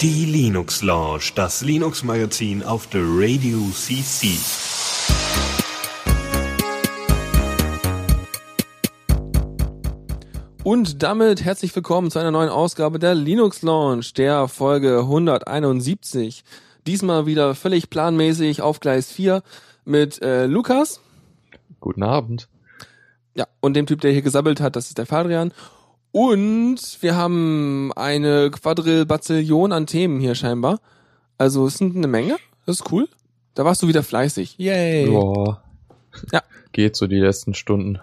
Die Linux Lounge, das Linux Magazin auf der Radio CC. Und damit herzlich willkommen zu einer neuen Ausgabe der Linux Lounge, der Folge 171. Diesmal wieder völlig planmäßig auf Gleis 4 mit äh, Lukas. Guten Abend. Ja, und dem Typ, der hier gesammelt hat, das ist der Fadrian. Und wir haben eine Quadrillbazillion an Themen hier scheinbar. Also es sind eine Menge. Das ist cool. Da warst du wieder fleißig. Yay. Boah. Ja. Geht so die letzten Stunden.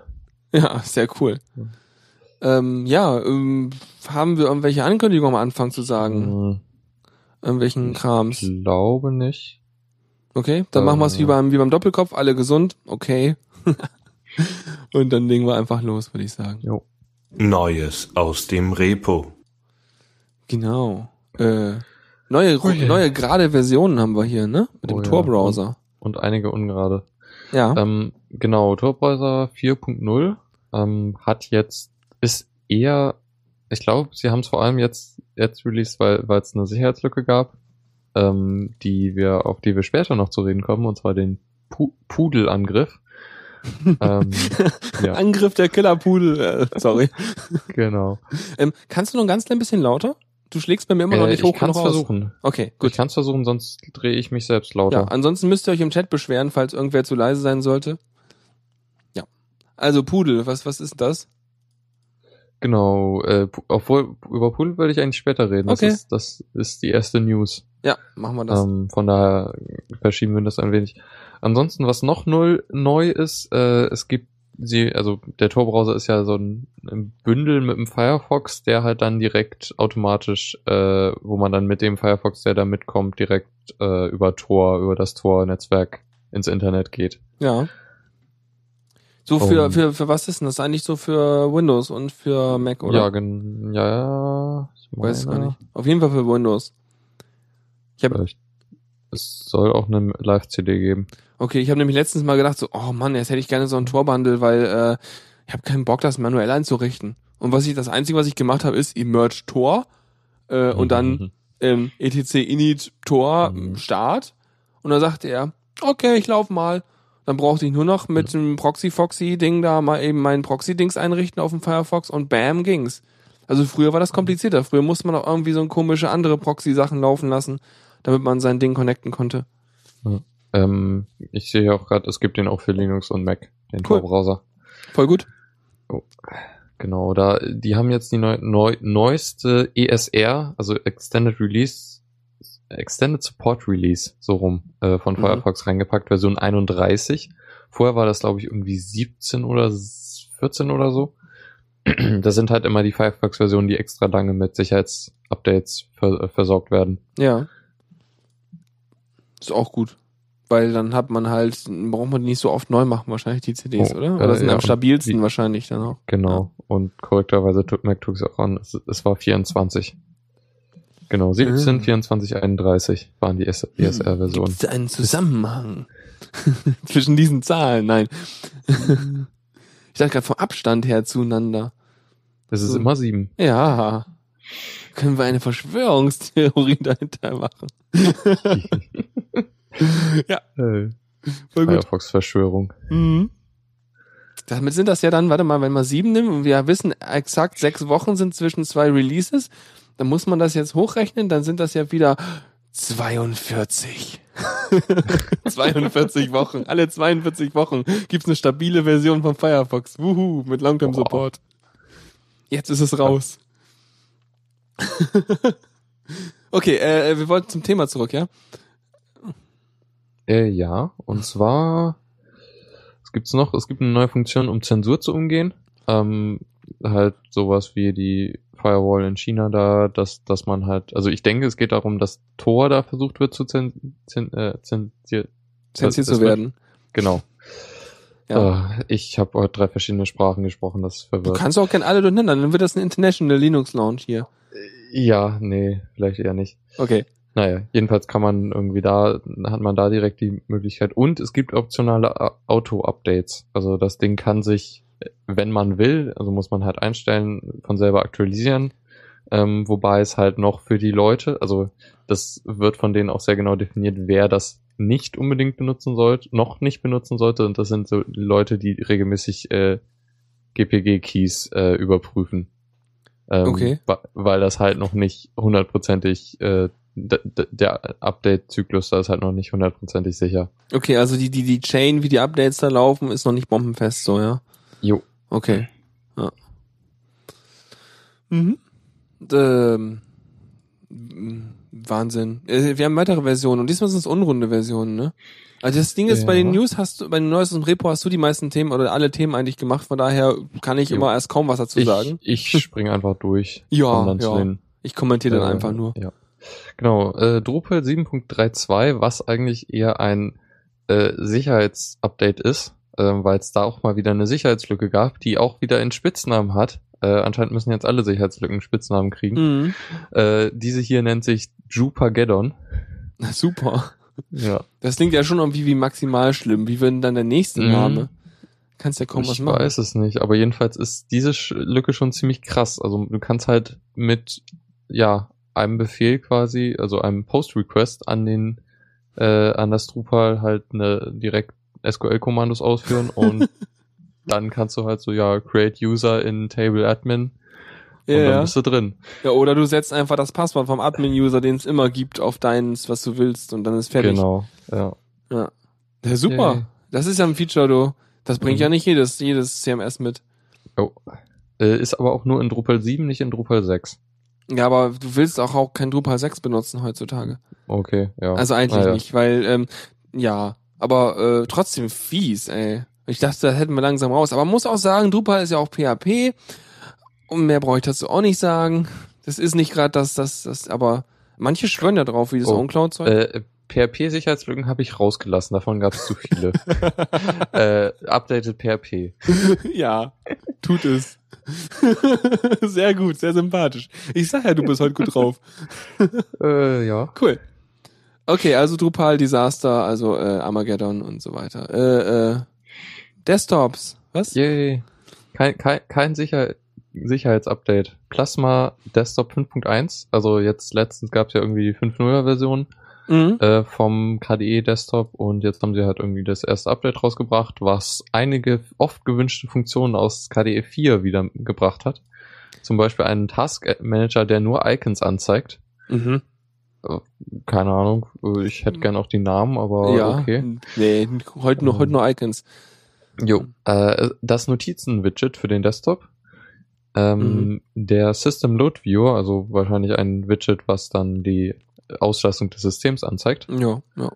Ja, sehr cool. Ähm, ja, ähm, haben wir irgendwelche Ankündigungen am Anfang zu sagen? Hm, Irgendwelchen Krams? glaube nicht. Okay, dann machen wir es wie Äh. beim, wie beim Doppelkopf, alle gesund, okay. Und dann legen wir einfach los, würde ich sagen. Jo. Neues aus dem Repo. Genau. Äh, neue, Oh je. neue gerade Versionen haben wir hier, ne? Mit dem Oh ja. Tor-Browser. Und einige ungerade. Ja. Ähm, genau, Torbrowser 4.0 ähm, hat jetzt, ist eher, ich glaube, sie haben es vor allem jetzt, jetzt released, weil weil es eine Sicherheitslücke gab, ähm, die wir, auf die wir später noch zu reden kommen, und zwar den Pu Pudelangriff. Ähm, ja, Angriff der Killerpudel. Äh, sorry. genau. ähm, kannst du noch ein ganz klein bisschen lauter? Du schlägst bei mir immer noch Äh, nicht hoch ich kann es genug aus. versuchen. Okay, Ich gut. kann es versuchen, sonst drehe ich mich selbst Ja, lauter. ansonsten müsst ihr euch im Chat beschweren, falls irgendwer zu leise sein sollte. Ja. Also Pudel, was, was ist das? Genau, äh, obwohl über Pudel würde ich eigentlich später reden. Okay. Das, ist, das ist die erste News. Ja, machen wir das. Ähm, von daher verschieben wir das ein wenig. Ansonsten, was noch null neu ist, äh, es gibt sie, also der Tor-Browser ist ja so ein, ein Bündel mit dem Firefox, der halt dann direkt automatisch, äh, wo man dann mit dem Firefox, der da mitkommt, direkt äh, über Tor, über das Tor-Netzwerk ins Internet geht. Ja. So für, Um, für, für was ist denn das eigentlich so für Windows und für Mac, oder? Ja, gen ja, ja, ich Weiß gar meine, nicht. Auf jeden Fall für Windows. Ich habe. Es soll auch eine Live-CD geben. okay, ich habe nämlich letztens mal gedacht so, oh Mann, jetzt hätte ich gerne so ein Tor-Bundle, weil äh, ich habe keinen Bock, das manuell einzurichten. Und was ich das einzige, was ich gemacht habe, ist Emerge Tor äh, und dann Mhm. ähm, etc init Tor Mhm. Start und dann sagte er, okay, ich lauf mal. Dann brauchte ich nur noch mit dem Proxy-Foxy-Ding da mal eben meinen Proxy-Dings einrichten auf dem Firefox und bam, ging's. Also früher war das komplizierter. Früher musste man auch irgendwie so komische andere Proxy-Sachen laufen lassen, damit man sein Ding connecten konnte. Ähm, ich sehe auch gerade, es gibt den auch für Linux und Mac, den Cool. Tor-Browser. Voll gut. Genau, da, die haben jetzt die neu, neu, neueste ESR, also Extended Release, Extended Support Release, so rum, äh, von Mhm. Firefox reingepackt, Version 31. Vorher war das, glaube ich, irgendwie 17 oder 14 oder so. Das sind halt immer die Firefox-Versionen, die extra lange mit Sicherheitsupdates ver äh, versorgt werden. Ja. Ist auch gut. Weil dann hat man halt, braucht man die nicht so oft neu machen, wahrscheinlich die CDs, Oh, oder? äh, Oder sind ja, am stabilsten die- wahrscheinlich dann auch. Genau. Und korrekterweise tut es auch an. Es, es war 24. Genau, 17, Ah. 24, 31 waren die Hm. ESR-Versionen. Gibt es einen Zusammenhang zwischen diesen Zahlen? Nein. ich dachte gerade vom Abstand her zueinander. Es ist so. immer sieben. Ja. Können wir eine Verschwörungstheorie dahinter machen? ja, Äh. Firefox-Verschwörung. Mhm. Damit sind das ja dann, warte mal, wenn wir sieben nehmen und wir wissen exakt sechs Wochen sind zwischen zwei Releases, dann muss man das jetzt hochrechnen, dann sind das ja wieder 42. 42 Wochen. Alle 42 Wochen gibt's eine stabile Version von Firefox. Wuhu, mit Long-Term. Support. Jetzt ist es raus. okay, äh, wir wollten zum Thema zurück, ja? Äh, ja, und zwar, es gibt's noch, es gibt eine neue Funktion, um Zensur zu umgehen. Ähm, halt sowas wie die Firewall in China da, dass, dass man halt, also ich denke, es geht darum, dass Tor da versucht wird zu zen, zen, äh, zensier, Zensiert das zu wird- werden. Genau. Ja. Äh, ich habe heute drei verschiedene Sprachen gesprochen, das ist Du verwirrt. kannst auch gerne alle durcheinander, dann wird das ein International Linux Launch hier. Ja, nee, vielleicht eher nicht. Okay. Naja, jedenfalls kann man irgendwie da, hat man da direkt die Möglichkeit. Und es gibt optionale A- Auto-Updates. Also das Ding kann sich wenn man will, also muss man halt einstellen, von selber aktualisieren. Ähm, wobei es halt noch für die Leute, also das wird von denen auch sehr genau definiert, wer das nicht unbedingt benutzen sollte, noch nicht benutzen sollte. Und das sind so Leute, die regelmäßig äh, GPG-Keys äh, überprüfen. Ähm, Okay. Weil das halt noch nicht hundertprozentig, äh, der Update-Zyklus da ist halt noch nicht hundertprozentig sicher. Okay, also die, die, die Chain, wie die Updates da laufen, ist noch nicht bombenfest, so, ja. Jo. Okay. Ja. Mhm. Ähm, Wahnsinn. Äh, Wir haben weitere Versionen und diesmal sind es unrunde Versionen, ne? Also das Ding ist, bei den Ja. News hast du, bei den Neues und Repo hast du die meisten Themen oder alle Themen eigentlich gemacht, von daher kann ich Jo. immer erst kaum was dazu Ich, sagen. ich springe einfach durch. Ja, ja. Ich kommentiere dann Äh, einfach nur. Ja. Genau, äh, Drupal 7.32, was eigentlich eher ein äh, Sicherheitsupdate ist, äh, weil es da auch mal wieder eine Sicherheitslücke gab, die auch wieder einen Spitznamen hat. Äh, anscheinend müssen jetzt alle Sicherheitslücken Spitznamen kriegen. Mhm. Äh, diese hier nennt sich Jupageddon. Super. Ja, Das klingt ja schon irgendwie wie maximal schlimm. Wie wird denn dann der nächste Mhm. Name? Kannst ja kaum was ich machen. weiß es nicht, aber jedenfalls ist diese Lücke schon ziemlich krass. Also du kannst halt mit ja einem Befehl quasi, also einem Post-Request an den äh, an das Drupal halt eine direkt SQL-Kommandos ausführen und dann kannst du halt so ja create User in Table Admin und Ja, dann ja. bist du drin. ja, oder du setzt einfach das Passwort vom Admin-User, den es immer gibt, auf deins, was du willst und dann ist fertig. Genau. Ja. Ja, super. Yay. Das ist ja ein Feature, du. Das bringt Mhm. ja nicht jedes, jedes CMS mit. Oh. Äh, ist aber auch nur in Drupal 7, nicht in Drupal 6. Ja, aber du willst auch, auch kein Drupal 6 benutzen heutzutage. Okay, ja. Also eigentlich Ah, ja. nicht, weil, ähm, ja, aber äh, trotzdem fies, ey. Ich dachte, das hätten wir langsam raus. Aber man muss auch sagen, Drupal ist ja auch PHP. Und mehr brauche ich dazu auch nicht sagen. Das ist nicht gerade das, das, das, aber manche schwören ja drauf, wie das Oh, OwnCloud-Zeug. Äh, PHP-Sicherheitslücken habe ich rausgelassen, davon gab es zu viele. äh, updated PHP. ja, tut es. sehr gut, sehr sympathisch. Ich sag ja, du bist heute gut drauf. Äh, ja. Cool. Okay, also Drupal Disaster, also äh, Armageddon und so weiter. Äh, äh, Desktops, was? Yay. Kein, kein, kein Sicher Sicherheitsupdate. Plasma Desktop 5.1, also jetzt letztens gab es ja irgendwie die 5.0er Version Mhm. äh, vom KDE Desktop und jetzt haben sie halt irgendwie das erste Update rausgebracht, was einige oft gewünschte Funktionen aus KDE 4 wieder gebracht hat. Zum Beispiel einen Task Manager, der nur Icons anzeigt. Mhm. Keine Ahnung, äh, ich hätte gern auch die Namen, aber ja. okay. Nee, heute nur, heute nur Icons. Jo, äh, das Notizen-Widget für den Desktop. Ähm, Der System Load Viewer, also wahrscheinlich ein Widget, was dann die Auslastung des Systems anzeigt. Ja, ja.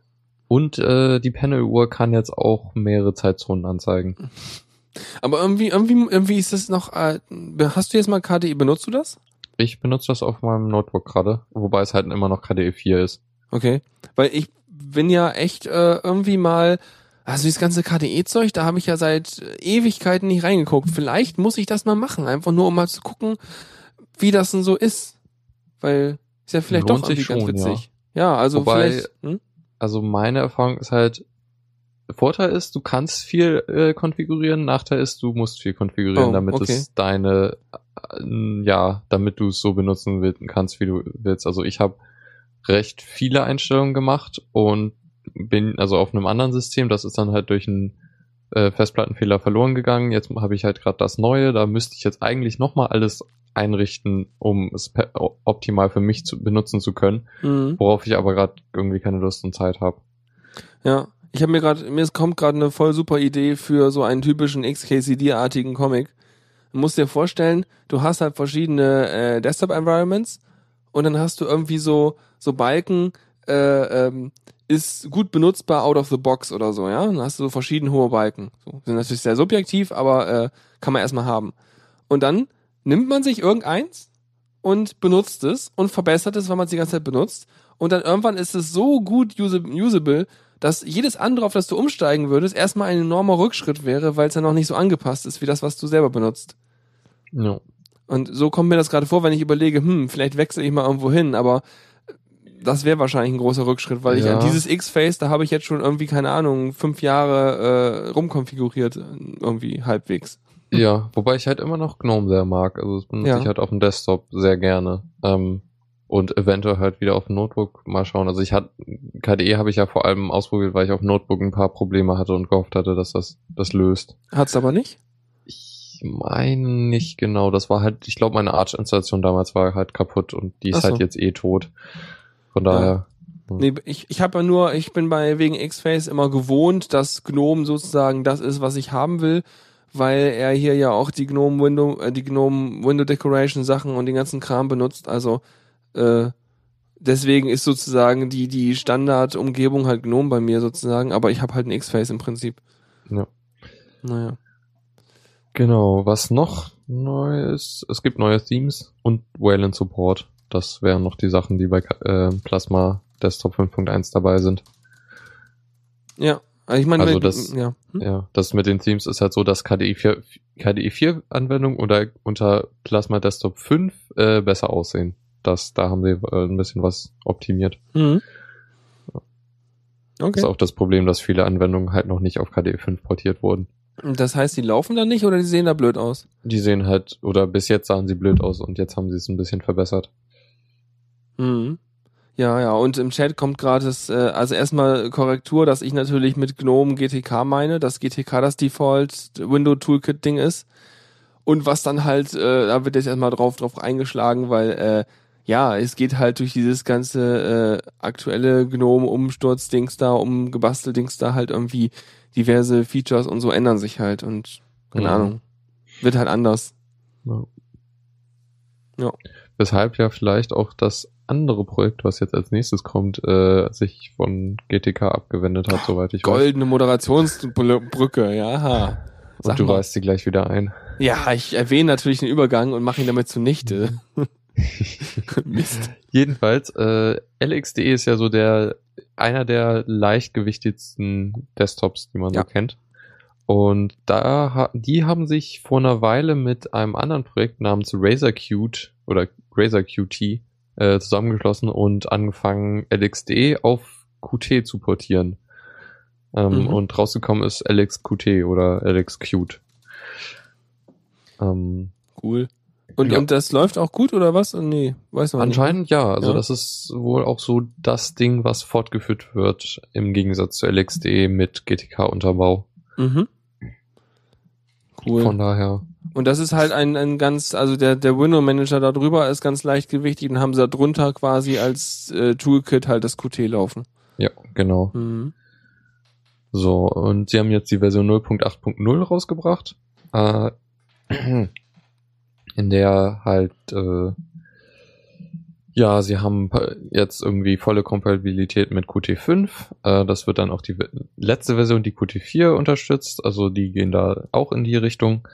Und äh, die Panel-Uhr kann jetzt auch mehrere Zeitzonen anzeigen. Aber irgendwie, irgendwie, irgendwie ist das noch. Äh, hast du jetzt mal KDE? Benutzt du das? Ich benutze das auf meinem Notebook gerade, wobei es halt immer noch KDE 4 ist. Okay. Weil ich bin ja echt äh, irgendwie mal. Also dieses ganze KDE-Zeug, da habe ich ja seit Ewigkeiten nicht reingeguckt. Vielleicht muss ich das mal machen, einfach nur um mal zu gucken, wie das denn so ist. Weil ist ja vielleicht Lohnt doch sich schon, witzig. Ja, also Wobei- vielleicht. Hm? Also meine Erfahrung ist halt, Vorteil ist, du kannst viel äh, konfigurieren, Nachteil ist, du musst viel konfigurieren, Oh, damit okay. es deine, äh, ja, damit du es so benutzen will, kannst, wie du willst. Also ich habe recht viele Einstellungen gemacht und bin also auf einem anderen System, das ist dann halt durch einen äh, Festplattenfehler verloren gegangen. Jetzt habe ich halt gerade das Neue, da müsste ich jetzt eigentlich nochmal alles einrichten, um es optimal für mich zu benutzen zu können, Mhm. worauf ich aber gerade irgendwie keine Lust und Zeit habe. Ja, ich habe mir gerade, mir kommt gerade eine voll super Idee für so einen typischen XKCD-artigen Comic. Du musst dir vorstellen, du hast halt verschiedene äh, Desktop-Environments und dann hast du irgendwie so so Balken, äh, ähm, ist gut benutzbar out of the box oder so, ja. Dann hast du so verschiedene hohe Balken. So, sind natürlich sehr subjektiv, aber äh, kann man erstmal haben. Und dann nimmt man sich irgendeins und benutzt es und verbessert es, weil man es die ganze Zeit benutzt. Und dann irgendwann ist es so gut usable, dass jedes andere, auf das du umsteigen würdest, erstmal ein enormer Rückschritt wäre, weil es ja noch nicht so angepasst ist wie das, was du selber benutzt. Ja. Und so kommt mir das gerade vor, wenn ich überlege, hm, vielleicht wechsle ich mal irgendwo hin, aber das wäre wahrscheinlich ein großer Rückschritt, weil ich Ja. an dieses X-Face, da habe ich jetzt schon irgendwie, keine Ahnung, fünf Jahre äh, rumkonfiguriert, irgendwie halbwegs. Ja, wobei ich halt immer noch GNOME sehr mag. Also das benutze Ja. ich halt auf dem Desktop sehr gerne. Ähm, und eventuell halt wieder auf dem Notebook mal schauen. Also ich hatte KDE habe ich ja vor allem ausprobiert, weil ich auf dem Notebook ein paar Probleme hatte und gehofft hatte, dass das das löst. Hat's aber nicht? Ich meine nicht genau. Das war halt, ich glaube, meine Arch-Installation damals war halt kaputt und die ist Ach so. halt jetzt eh tot. Von daher. Nee, ich, ich habe ja nur, ich bin bei wegen X-Face immer gewohnt, dass GNOME sozusagen das ist, was ich haben will, weil er hier ja auch die GNOME Window, äh, die GNOME Window Decoration Sachen und den ganzen Kram benutzt. Also äh, deswegen ist sozusagen die die Standardumgebung halt GNOME bei mir sozusagen, aber ich habe halt ein X-Face im Prinzip. Ja. Naja. Genau, was noch neu ist, es gibt neue Themes und Wayland Support. Das wären noch die Sachen, die bei äh, Plasma Desktop 5.1 dabei sind. Ja. Also ich meine, Also das- ja. Hm? Ja, das mit den Themes ist halt so, dass KDE 4, KDE 4 Anwendungen oder unter Plasma Desktop 5 äh, besser aussehen. Das, da haben sie äh, ein bisschen was optimiert. Mhm. Das Okay. ist auch das Problem, dass viele Anwendungen halt noch nicht auf KDE 5 portiert wurden. Das heißt, die laufen dann nicht oder die sehen da blöd aus? Die sehen halt, oder bis jetzt sahen sie blöd aus und jetzt haben sie es ein bisschen verbessert. Mhm. Ja, ja, und im Chat kommt gerade das, äh, also erstmal Korrektur, dass ich natürlich mit GNOME GTK meine, dass GTK das Default Window Toolkit Ding ist. Und was dann halt, äh, da wird jetzt erstmal drauf, drauf eingeschlagen, weil, äh, ja, es geht halt durch dieses ganze äh, aktuelle GNOME-Umsturz-Dings da, umgebastelt-Dings da halt irgendwie diverse Features und so ändern sich halt und keine Mhm. Ahnung. Wird halt anders. Ja. Ja. Weshalb ja vielleicht auch das andere Projekt, was jetzt als nächstes kommt, äh, sich von GTK abgewendet hat, soweit ich weiß. Goldene Moderationsbrücke, ja. Sag Und du mal. reißt sie gleich wieder ein. Ja, ich erwähne natürlich den Übergang und mache ihn damit zunichte. Mist. Jedenfalls, äh, LXDE ist ja so der einer der leichtgewichtigsten Desktops, die man Ja. so kennt. Und da die haben sich vor einer Weile mit einem anderen Projekt namens Razer Qt oder Razer Qt äh, zusammengeschlossen und angefangen LXDE auf Qt zu portieren. Ähm, Mhm. Und rausgekommen ist LXQt oder LXQt. Ähm, Cool. Und, Ja. und das läuft auch gut oder was? Nee, weiß man Anscheinend ja. Also Ja. das ist wohl auch so das Ding, was fortgeführt wird im Gegensatz zu LXD mit GTK-Unterbau. nicht. Mhm. Cool. Von daher. Und das ist halt ein, ein ganz, also der, der Window Manager da drüber ist ganz leichtgewichtig und haben sie da drunter quasi als äh, Toolkit halt das Qt laufen. Ja, genau. Mhm. So, und sie haben jetzt die Version 0.8.0 rausgebracht. Äh, in der halt, äh, ja, sie haben jetzt irgendwie volle Kompatibilität mit Qt5. Äh, das wird dann auch die letzte Version, die Qt4 unterstützt. Also die gehen da auch in die Richtung.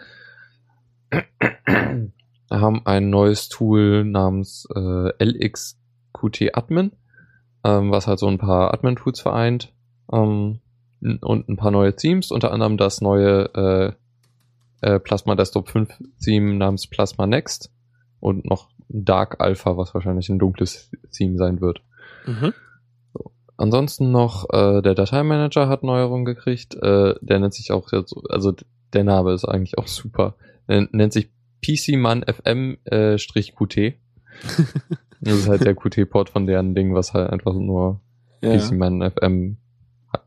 Haben ein neues Tool namens äh, LXQT Admin, ähm, was halt so ein paar Admin-Tools vereint. Ähm, und ein paar neue Themes, unter anderem das neue äh, äh, Plasma Desktop 5 Theme namens Plasma Next und noch Dark Alpha, was wahrscheinlich ein dunkles Theme sein wird. Mhm. Ansonsten noch äh, der Dateimanager hat Neuerungen gekriegt. Äh, der nennt sich auch jetzt, also der Name ist eigentlich auch super. Der nennt sich PCMan FM äh, das ist halt der Qt-Port von deren Ding, was halt einfach nur Ja. PCMan FM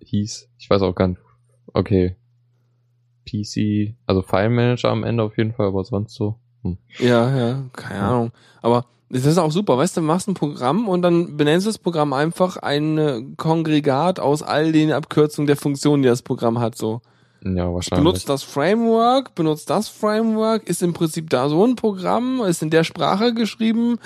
hieß. Ich weiß auch gar nicht. Okay. PC, also File Manager am Ende auf jeden Fall, aber sonst so. Hm. Ja, ja, keine Ahnung. Aber das ist auch super, weißt du, machst ein Programm und dann benennst du das Programm einfach ein äh, Kongregat aus all den Abkürzungen der Funktionen, die das Programm hat, so. Ja, wahrscheinlich. Benutzt das Framework, benutzt das Framework, ist im Prinzip da so ein Programm, ist in der Sprache geschrieben,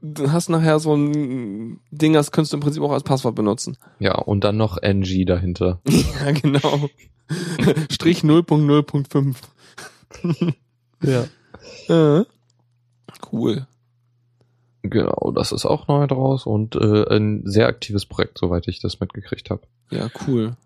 du hast nachher so ein Ding, das könntest du im Prinzip auch als Passwort benutzen. Ja, und dann noch NG dahinter. ja, genau. Strich 0.0.5. Ja. Äh. Cool. Genau, das ist auch neu draus und äh, ein sehr aktives Projekt, soweit ich das mitgekriegt habe. Ja, cool.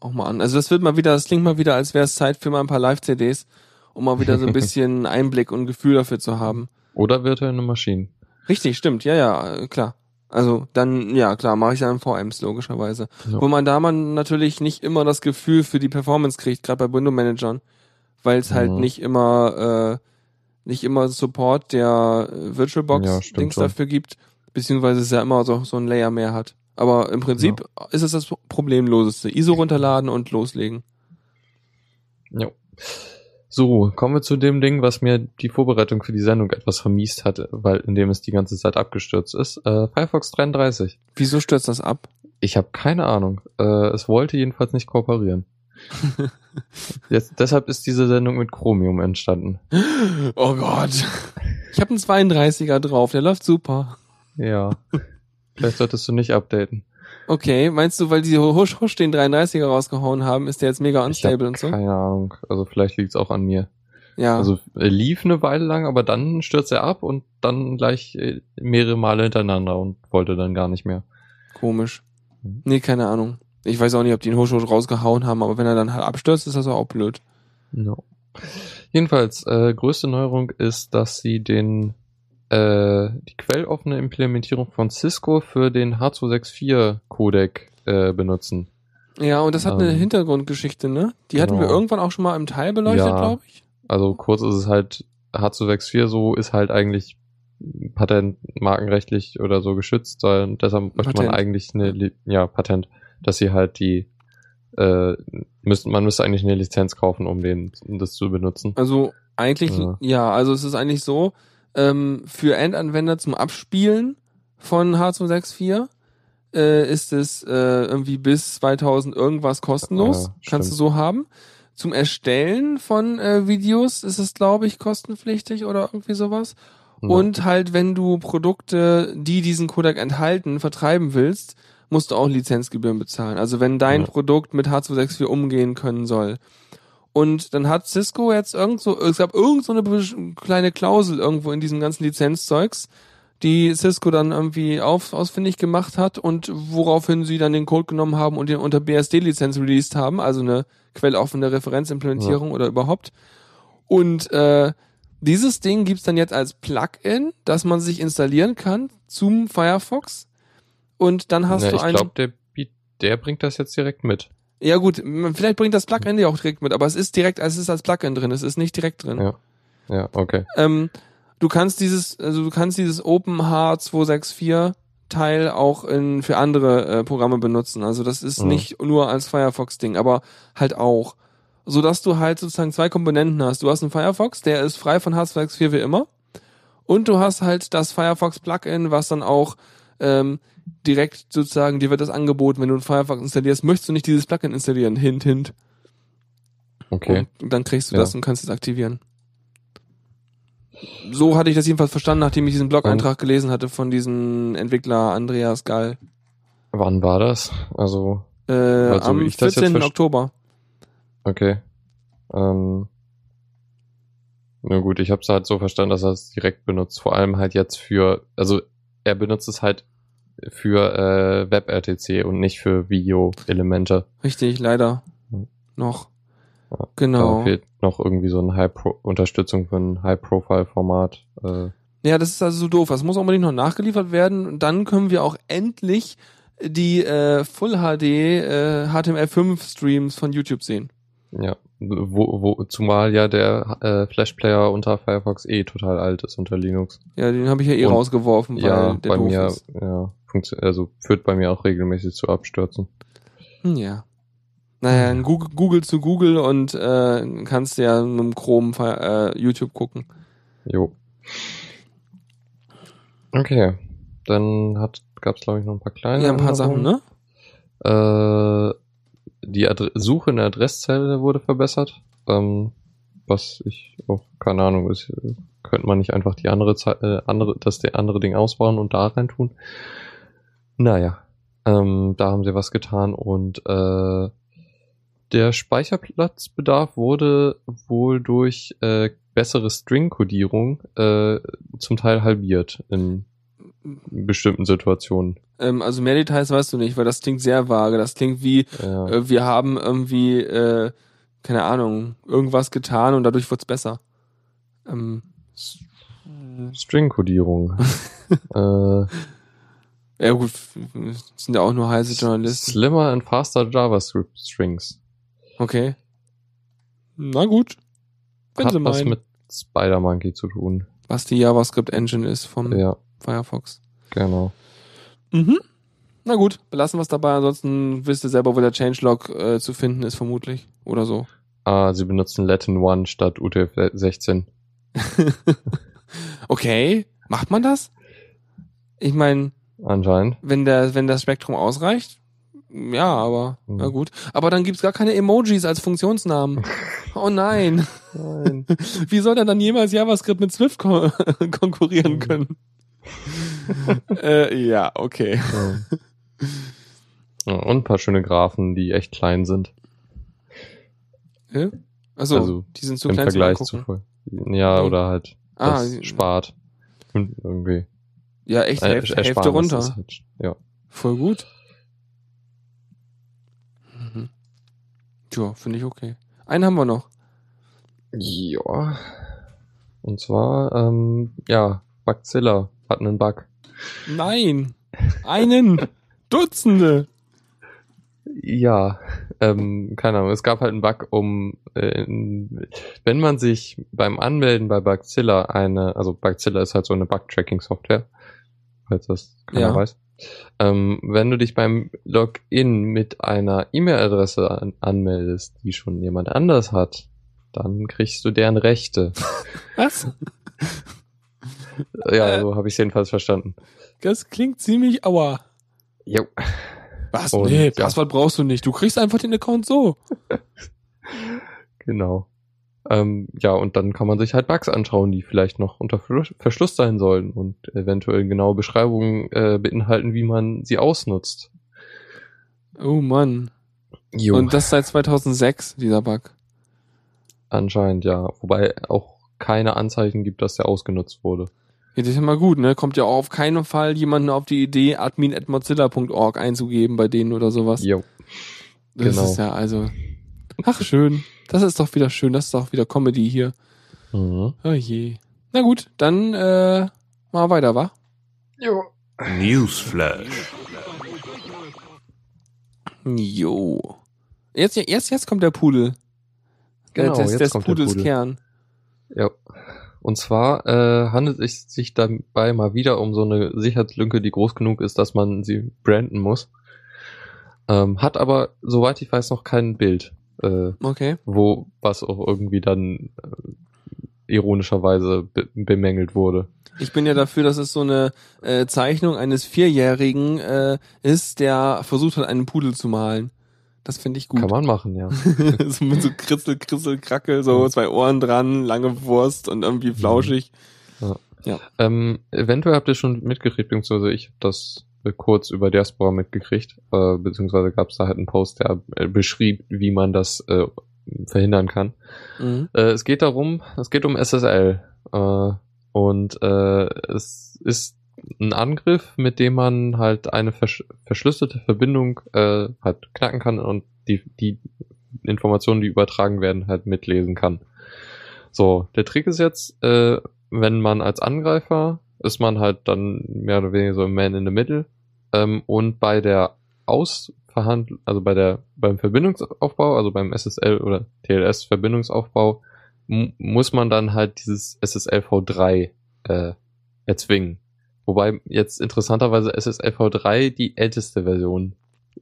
Auch mal an. Also das wird mal wieder, das klingt mal wieder, als wäre es Zeit für mal ein paar Live-CDs, um mal wieder so ein bisschen Einblick und Gefühl dafür zu haben. Oder virtuelle Maschinen. Richtig, stimmt, ja, ja, klar. Also dann, ja klar, mache ich dann VMs logischerweise. Ja. Wo man da man natürlich nicht immer das Gefühl für die Performance kriegt, gerade bei Window Managern. weil es halt Mhm. nicht immer äh, nicht immer Support der äh, VirtualBox Ja, dafür gibt, beziehungsweise es ja immer so, so ein Layer mehr hat. Aber im Prinzip ist es das problemloseste. ISO runterladen und loslegen. Jo. So, kommen wir zu dem Ding, was mir die Vorbereitung für die Sendung etwas vermiest hat, weil indem es die ganze Zeit abgestürzt ist. Äh, Firefox 33. Wieso stürzt das ab? Ich habe keine Ahnung. Äh, es wollte jedenfalls nicht kooperieren. Jetzt, deshalb ist diese Sendung mit Chromium entstanden. Oh Gott. Ich habe einen 32er drauf, der läuft super. Ja. Vielleicht solltest du nicht updaten. Okay, meinst du, weil die husch husch den 33er rausgehauen haben, ist der jetzt mega unstable und so? keine Ahnung. Also vielleicht liegt es auch an mir. Ja. Also er lief eine Weile lang, aber dann stürzt er ab und dann gleich äh, mehrere Male hintereinander und wollte dann gar nicht mehr. Komisch. Mhm. Nee, keine Ahnung. Ich weiß auch nicht, ob die einen husch husch rausgehauen haben, aber wenn er dann halt abstürzt, ist das auch blöd. No. Jedenfalls, äh, größte Neuerung ist, dass sie den äh, die quelloffene Implementierung von Cisco für den H264 Codec äh, benutzen. Ja, und das hat eine Ähm, Hintergrundgeschichte, ne? Die hatten wir genau. irgendwann auch schon mal im Teil beleuchtet, Ja. glaube ich. Also kurz ist es halt, H264 so ist halt eigentlich patentmarkenrechtlich oder so geschützt, weil deshalb möchte man eigentlich eine, ja, Patent, dass sie halt die, äh, müssten, man müsste eigentlich eine Lizenz kaufen, um den, um das zu benutzen. Also eigentlich, ja. Ja. also es ist eigentlich so, ähm, für Endanwender zum Abspielen von H264 äh, ist es äh, irgendwie bis 2000 irgendwas kostenlos. Ja, Kannst du so haben. Zum Erstellen von äh, Videos ist es, glaube ich, kostenpflichtig oder irgendwie sowas. Ja. Und halt, wenn du Produkte, die diesen Codec enthalten, vertreiben willst, musst du auch Lizenzgebühren bezahlen. Also wenn dein Ja. Produkt mit H264 umgehen können soll. Und dann hat Cisco jetzt irgend so, es gab irgend so eine kleine Klausel irgendwo in diesem ganzen Lizenzzeugs, die Cisco dann irgendwie auf, ausfindig gemacht hat und woraufhin sie dann den Code genommen haben und den unter BSD-Lizenz released haben, also eine quelloffene Referenzimplementierung oder überhaupt. Und äh, dieses Ding gibt's dann jetzt als Plugin, das man sich installieren kann zum Firefox. Und dann hast ja, du ich ein. glaube, der, der bringt das jetzt direkt mit. Ja gut, vielleicht bringt das Plugin dir auch direkt mit, aber es ist direkt, es ist als Plugin drin, es ist nicht direkt drin. Ja. Ja, okay. Ähm, du kannst dieses, also du kannst dieses OpenH264 Teil auch in, für andere äh, Programme benutzen. Also das ist Mhm. nicht nur als Firefox-Ding, aber halt auch. So dass du halt sozusagen zwei Komponenten hast. Du hast einen Firefox, der ist frei von H264 wie immer. Und du hast halt das Firefox Plugin, was dann auch ähm, direkt sozusagen, dir wird das angeboten, wenn du einen Firefox installierst, möchtest du nicht dieses Plugin installieren. Hint, hint. Okay. Und dann kriegst du Ja. das und kannst es aktivieren. So hatte ich das jedenfalls verstanden, nachdem ich diesen Blog-Eintrag gelesen hatte von diesem Entwickler Andreas Gall. Wann war das? Also, Äh, Also, am wie ich das jetzt 14. verst- Oktober. okay. Ähm, na gut, ich habe es halt so verstanden, dass er es direkt benutzt. Vor allem halt jetzt für, also er benutzt es halt für äh, WebRTC und nicht für Video-Elemente. Richtig, leider. Hm. Noch. Ja, Genau. Da fehlt noch irgendwie so eine High -Pro Unterstützung für ein High-Profile-Format. Äh, Ja, das ist also so doof. Das muss unbedingt noch nachgeliefert werden. Und dann können wir auch endlich die äh, Full HD äh, HTML5 Streams von YouTube sehen. Ja, wo, wo, zumal ja der äh, Flash-Player unter Firefox eh total alt ist unter Linux. Ja, den habe ich ja eh Und- rausgeworfen, weil ja, der bei doof mir, ist. ja, also führt bei mir auch regelmäßig zu Abstürzen. Hm, Ja. Naja, ein Google, Google zu Google und äh, kannst ja mit dem Chrome äh, YouTube gucken. Jo. Okay, dann hat gab es glaube ich noch ein paar kleine. Ja, ein paar Sachen, ne? Äh, die Adre Suche in der Adresszelle wurde verbessert. Ähm, was ich auch, keine Ahnung, ist, könnte man nicht einfach die andere Zeit, äh, andere, das der andere Ding ausbauen und da rein tun. Naja, ähm, da haben sie was getan und äh, der Speicherplatzbedarf wurde wohl durch äh, bessere String-Kodierung äh, zum Teil halbiert in bestimmten Situationen. Ähm, also mehr Details weißt du nicht, weil das klingt sehr vage. Das klingt wie, Ja. äh, wir haben irgendwie, äh, keine Ahnung, irgendwas getan und dadurch wird's besser. Ähm, String-Kodierung. äh, ja gut, sind ja auch nur heiße Journalisten. Slimmer and faster JavaScript Strings. Okay. Na gut. Wenn hat was mit Spider-Monkey zu tun. was die JavaScript-Engine ist vom Ja, Firefox. genau. Mhm. Na gut, belassen wir es dabei. Ansonsten wisst ihr selber, wo der Changelog äh, zu finden ist, vermutlich. Oder so. Ah, sie benutzen Latin One statt UTF-16. okay, macht man das? Ich meine, Anscheinend. wenn der, wenn das Spektrum ausreicht, ja, aber Mhm. na gut. Aber dann gibt's gar keine Emojis als Funktionsnamen. Oh nein. Nein. Wie soll denn dann jemals JavaScript mit Swift kon konkurrieren Mhm. können? äh, ja, okay. ja. Und ein paar schöne Graphen, die echt klein sind. Hä? Also, Also, die sind zu Im klein Vergleich zu vorher. Ja, Mhm. oder halt Ah, spart. Und irgendwie. ja, echt, Äh, Hälfte, Hälfte runter. Halt, ja. Voll gut. Mhm. Tja, finde ich okay. Einen haben wir noch. Ja. Und zwar, ähm, ja, Bugzilla hat einen Bug. Nein! Einen! Dutzende! Ja, ähm, keine Ahnung. Es gab halt einen Bug, um, äh, wenn man sich beim Anmelden bei Bugzilla eine, also Bugzilla ist halt so eine Bug-Tracking-Software, falls das keiner Ja. weiß. Ähm, wenn du dich beim Login mit einer E-Mail-Adresse an anmeldest, die schon jemand anders hat, dann kriegst du deren Rechte. Was? ja, Äh. so habe ich jedenfalls verstanden. Das klingt ziemlich aua. Jo. Was? Und, nee, ja. Passwort brauchst du nicht. Du kriegst einfach den Account so. Genau. Ähm, ja, und dann kann man sich halt Bugs anschauen, die vielleicht noch unter Verschluss- Verschluss sein sollen und eventuell genaue Beschreibungen äh, beinhalten, wie man sie ausnutzt. Oh Mann. Jo. Und das seit 2006, dieser Bug. Anscheinend, ja. Wobei auch keine Anzeichen gibt, dass der ausgenutzt wurde. Ja, das ist ja mal gut, ne? Kommt ja auch auf keinen Fall jemanden auf die Idee, admin.mozilla.org einzugeben bei denen oder sowas. Jo. Das genau. ist ja also. Ach, schön. Das ist doch wieder schön. Das ist doch wieder Comedy hier. Mhm. Oh je. Na gut, dann äh, mal weiter, wa? Jo. Newsflash. Jo. Jetzt, jetzt, jetzt kommt der Pudel. Genau, des, jetzt des kommt der Pudels Pudel. Kern. Ja. Und zwar äh, handelt es sich dabei mal wieder um so eine Sicherheitslücke, die groß genug ist, dass man sie branden muss. Ähm, hat aber, soweit ich weiß, noch kein Bild. Äh, Okay. wo was auch irgendwie dann äh, ironischerweise be bemängelt wurde. Ich bin ja dafür, dass es so eine äh, Zeichnung eines Vierjährigen äh, ist, der versucht hat, einen Pudel zu malen. Das finde ich gut. Kann man machen, ja. so mit so Kritzel, Kritzel, Krackel, so Ja. zwei Ohren dran, lange Wurst und irgendwie flauschig. ähm, eventuell habt ihr schon mitgekriegt, beziehungsweise ich habe das äh, kurz über Diaspora mitgekriegt, äh, beziehungsweise gab es da halt einen Post, der äh, beschrieb, wie man das äh, verhindern kann. Mhm. Äh, es geht darum, es geht um SSL. Äh, und äh, es ist ein Angriff, mit dem man halt eine versch verschlüsselte Verbindung äh, halt knacken kann und die, die Informationen, die übertragen werden, halt mitlesen kann. So, der Trick ist jetzt, äh, wenn man als Angreifer ist man halt dann mehr oder weniger so im Man in the Middle ähm, und bei der Ausverhandlung, also bei der beim Verbindungsaufbau, also beim SSL oder TLS Verbindungsaufbau, mu- muss man dann halt dieses SSL v3 äh, erzwingen. Wobei jetzt interessanterweise SSL v3 die älteste Version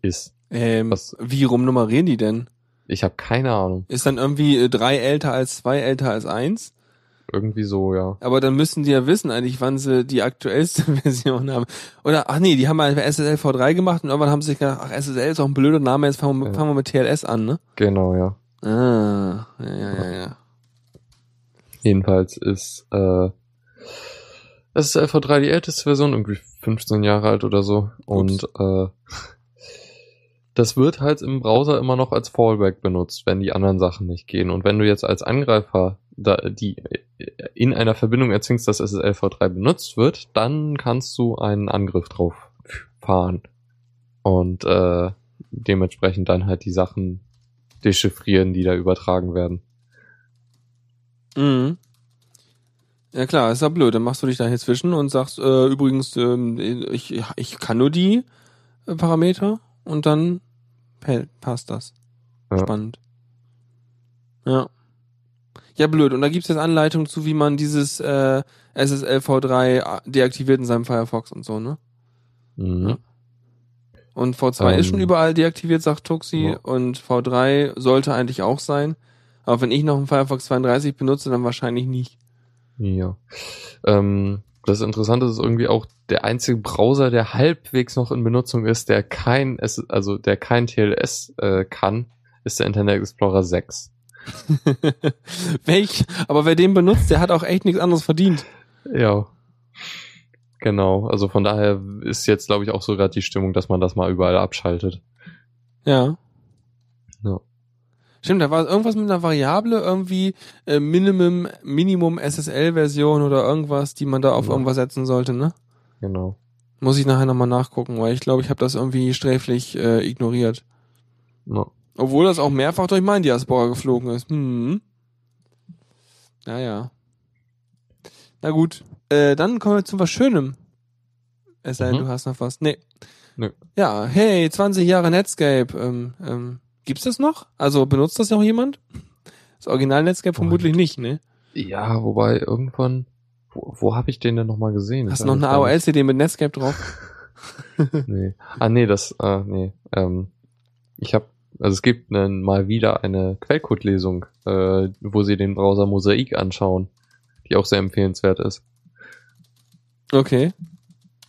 ist. Ähm, Was- wie rum nummerieren die denn? Ich habe keine Ahnung. Ist dann irgendwie äh, drei älter als zwei, älter als eins? Irgendwie so, ja. Aber dann müssen die ja wissen eigentlich, wann sie die aktuellste Version haben. Oder, ach nee, die haben mal SSL V3 gemacht und irgendwann haben sie sich gedacht, ach, SSL ist auch ein blöder Name, jetzt fangen wir, Ja. fangen wir mit TLS an, ne? Genau, ja. Ah, ja, ja, ja, ja. Jedenfalls ist äh, SSL v3 die älteste Version, irgendwie 15 Jahre alt oder so. Und äh, das wird halt im Browser immer noch als Fallback benutzt, wenn die anderen Sachen nicht gehen. Und wenn du jetzt als Angreifer da, die in einer Verbindung erzwingst, dass SSL v3 benutzt wird, dann kannst du einen Angriff drauf fahren. Und äh, dementsprechend dann halt die Sachen dechiffrieren, die da übertragen werden. Mhm. Ja klar, ist ja blöd. Dann machst du dich da hier zwischen und sagst, äh, übrigens, ähm, ich, ich kann nur die äh, Parameter und dann pa- passt das. Ja. Spannend. Ja. Ja, blöd. Und da gibt's jetzt Anleitungen zu, wie man dieses äh, SSL V3 deaktiviert in seinem Firefox und so, ne? Mhm. Ja. Und V2 ist schon Ähm, überall deaktiviert, sagt Tuxi, ja. und V3 sollte eigentlich auch sein. Aber wenn ich noch einen Firefox 32 benutze, dann wahrscheinlich nicht. Ja. Ähm, das Interessante ist irgendwie auch der einzige Browser, der halbwegs noch in Benutzung ist, der kein, also der kein TLS äh, kann, ist der Internet Explorer 6. Welch, aber wer den benutzt, der hat auch echt nichts anderes verdient. Ja. Genau. Also von daher ist jetzt, glaube ich, auch so gerade die Stimmung, dass man das mal überall abschaltet. Ja. Ja. Stimmt, da war irgendwas mit einer Variable, irgendwie äh, Minimum, Minimum SSL-Version oder irgendwas, die man da auf Ja. irgendwas setzen sollte, ne? Genau. Muss ich nachher nochmal nachgucken, weil ich glaube, ich habe das irgendwie sträflich äh, ignoriert. Ja. Obwohl das auch mehrfach durch meinen Diaspora geflogen ist. Hm. Naja. Na gut. Äh, dann kommen wir zu was Schönem. Es sei denn, Mhm. du hast noch was. Nee. Nö. Ja, hey, 20 Jahre Netscape. Ähm, ähm, gibt's das noch? Also benutzt das noch jemand? Das Original Netscape vermutlich nicht, ne? Ja, wobei irgendwann, wo, wo habe ich den denn nochmal gesehen? Hast du noch eine. AOL-CD mit Netscape drauf? Nee. Ah, nee, das, ah, nee. Ähm, ich habe, also es gibt ne, mal wieder eine Quellcode-Lesung, äh, wo sie den Browser Mosaik anschauen, die auch sehr empfehlenswert ist. Okay.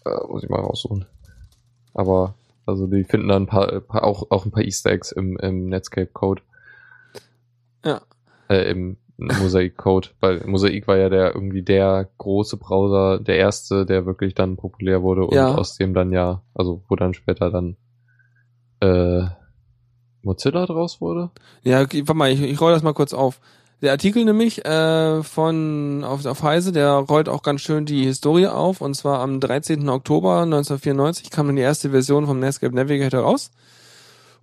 Äh, muss ich mal raussuchen. Aber, also die finden da ein paar, auch, auch ein paar Easter Eggs im, im Netscape-Code. Ja. Äh, im Mosaik-Code, weil Mosaik war ja der irgendwie der große Browser, der erste, der wirklich dann populär wurde und Ja. aus dem dann ja, also wo dann später dann äh, Mozilla draus wurde. Ja, okay, warte mal, ich, ich roll das mal kurz auf. Der Artikel nämlich äh, von auf, auf Heise, der rollt auch ganz schön die Historie auf. Und zwar am 13. Oktober 1994 kam dann die erste Version vom Netscape Navigator raus.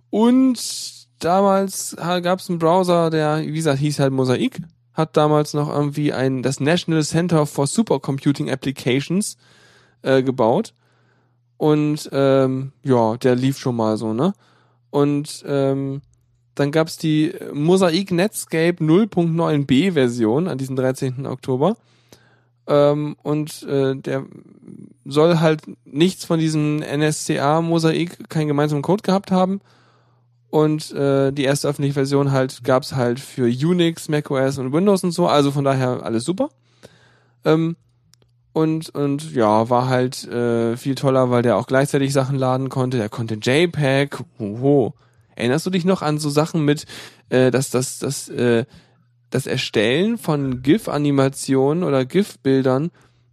Und damals gab es einen Browser, der, wie gesagt, hieß halt Mosaic. Hat damals noch irgendwie ein das National Center for Supercomputing Applications äh, gebaut. Und ähm, ja, der lief schon mal so, ne? Und ähm, dann gab's die Mosaic Netscape 0.9b Version an diesem 13. Oktober. Ähm, und äh, der soll halt nichts von diesem NSCA Mosaik, keinen gemeinsamen Code gehabt haben. Und äh, die erste öffentliche Version halt gab's halt für Unix, macOS und Windows und so. Also von daher alles super. Ähm, und, und ja, war halt äh, viel toller, weil der auch gleichzeitig Sachen laden konnte. Der konnte JPEG. Hoho. Erinnerst du dich noch an so Sachen mit, äh, dass das, das, äh, das Erstellen von GIF-Animationen oder GIF-Bildern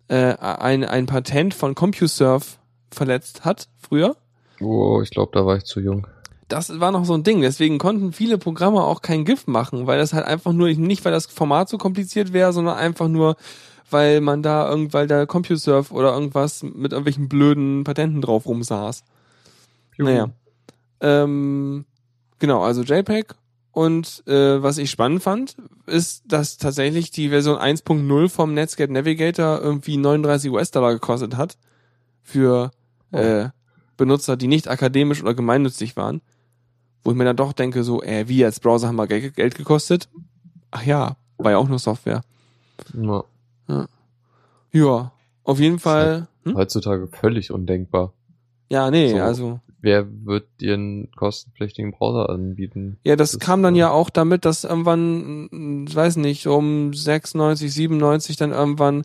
äh, ein, ein Patent von CompuServe verletzt hat früher? Oh, ich glaube, da war ich zu jung. Das war noch so ein Ding. Deswegen konnten viele Programme auch kein GIF machen, weil das halt einfach nur, nicht weil das Format so kompliziert wäre, sondern einfach nur, weil man da irgend, weil da CompuServe oder irgendwas mit irgendwelchen blöden Patenten drauf rumsaß. Naja. Ähm, genau, also JPEG. Und äh, was ich spannend fand, ist, dass tatsächlich die Version 1.0 vom Netscape Navigator irgendwie 39 US-Dollar gekostet hat. Für äh, Benutzer, die nicht akademisch oder gemeinnützig waren. Wo ich mir dann doch denke, so, äh, wie als Browser haben wir Geld, Geld gekostet? Ach ja, war ja auch nur Software. Ja, Ja, auf jeden Fall. Hm? heutzutage völlig undenkbar. Ja, nee, So. also. Wer wird dir einen kostenpflichtigen Browser anbieten? Ja, das, Das, kam dann äh, ja auch damit, dass irgendwann, ich weiß nicht, um 96, 97 dann irgendwann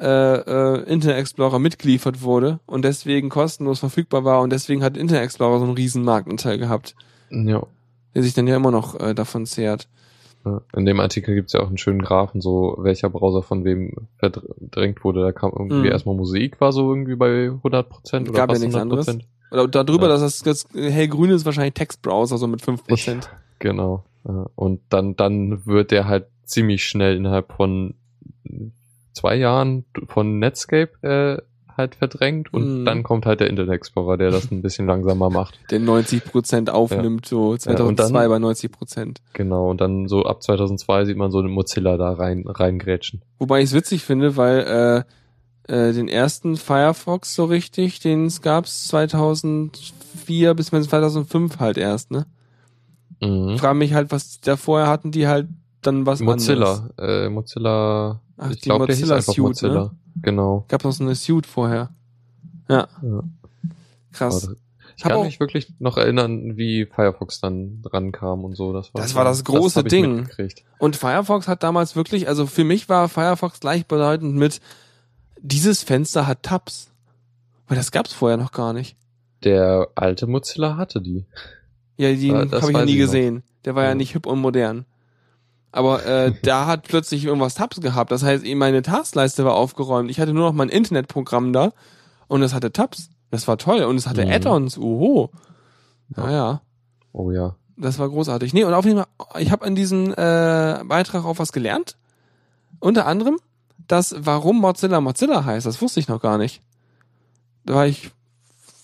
äh, äh, Internet Explorer mitgeliefert wurde und deswegen kostenlos verfügbar war und deswegen hat Internet Explorer so einen riesen Marktanteil gehabt, Ja. der sich dann ja immer noch äh, davon zehrt. Ja, In dem Artikel gibt's ja auch einen schönen Graphen, so welcher Browser von wem verdrängt wurde. Da kam irgendwie Mhm. erstmal Musik, war so irgendwie bei 100% oder Gab ja fast nichts 100%. Oder darüber, Ja. dass das, das hellgrüne ist wahrscheinlich Textbrowser, so mit 5%. Genau. Ja, Und dann, dann wird der halt ziemlich schnell innerhalb von zwei Jahren von Netscape äh, halt verdrängt und Mhm. dann kommt halt der Internet Explorer, der das ein bisschen langsamer macht. Der 90% aufnimmt, so 2002 dann- bei 90%. Genau, und dann so ab 2002 sieht man so eine Mozilla da rein reingrätschen. Wobei ich es witzig finde, weil äh, äh, den ersten Firefox so richtig, den es gab 2004 bis 2005 halt erst, ne? Mhm. Ich frage mich halt, was da vorher hatten die halt dann was anderes. Mozilla, äh, Mozilla, Ach, ich die glaube, der hieß Mozilla einfach Suite, Mozilla. ne? Genau. Gab noch so eine Suite vorher. Ja, Ja. krass. Ich kann mich wirklich noch erinnern, wie Firefox dann dran kam und so. Das war, Das war das große ich Ding. Und Firefox hat damals wirklich, also für mich war Firefox gleichbedeutend mit, dieses Fenster hat Tabs. Weil das gab's vorher noch gar nicht. Der alte Mozilla hatte die. Ja, die Ah, habe ich ja nie ich noch. gesehen. Der war ja Ja. nicht hip und modern. Aber äh, da hat plötzlich irgendwas Tabs gehabt. Das heißt, eh, meine Taskleiste war aufgeräumt. Ich hatte nur noch mein Internetprogramm da und es hatte Tabs. Das war toll. Und es hatte Mhm. Add-ons. Oho. Naja. Oh ja. Das war großartig. Nee, und auf jeden Fall, ich habe an diesem äh, Beitrag auch was gelernt. Unter anderem, dass warum Mozilla Mozilla heißt, das wusste ich noch gar nicht. Da war ich.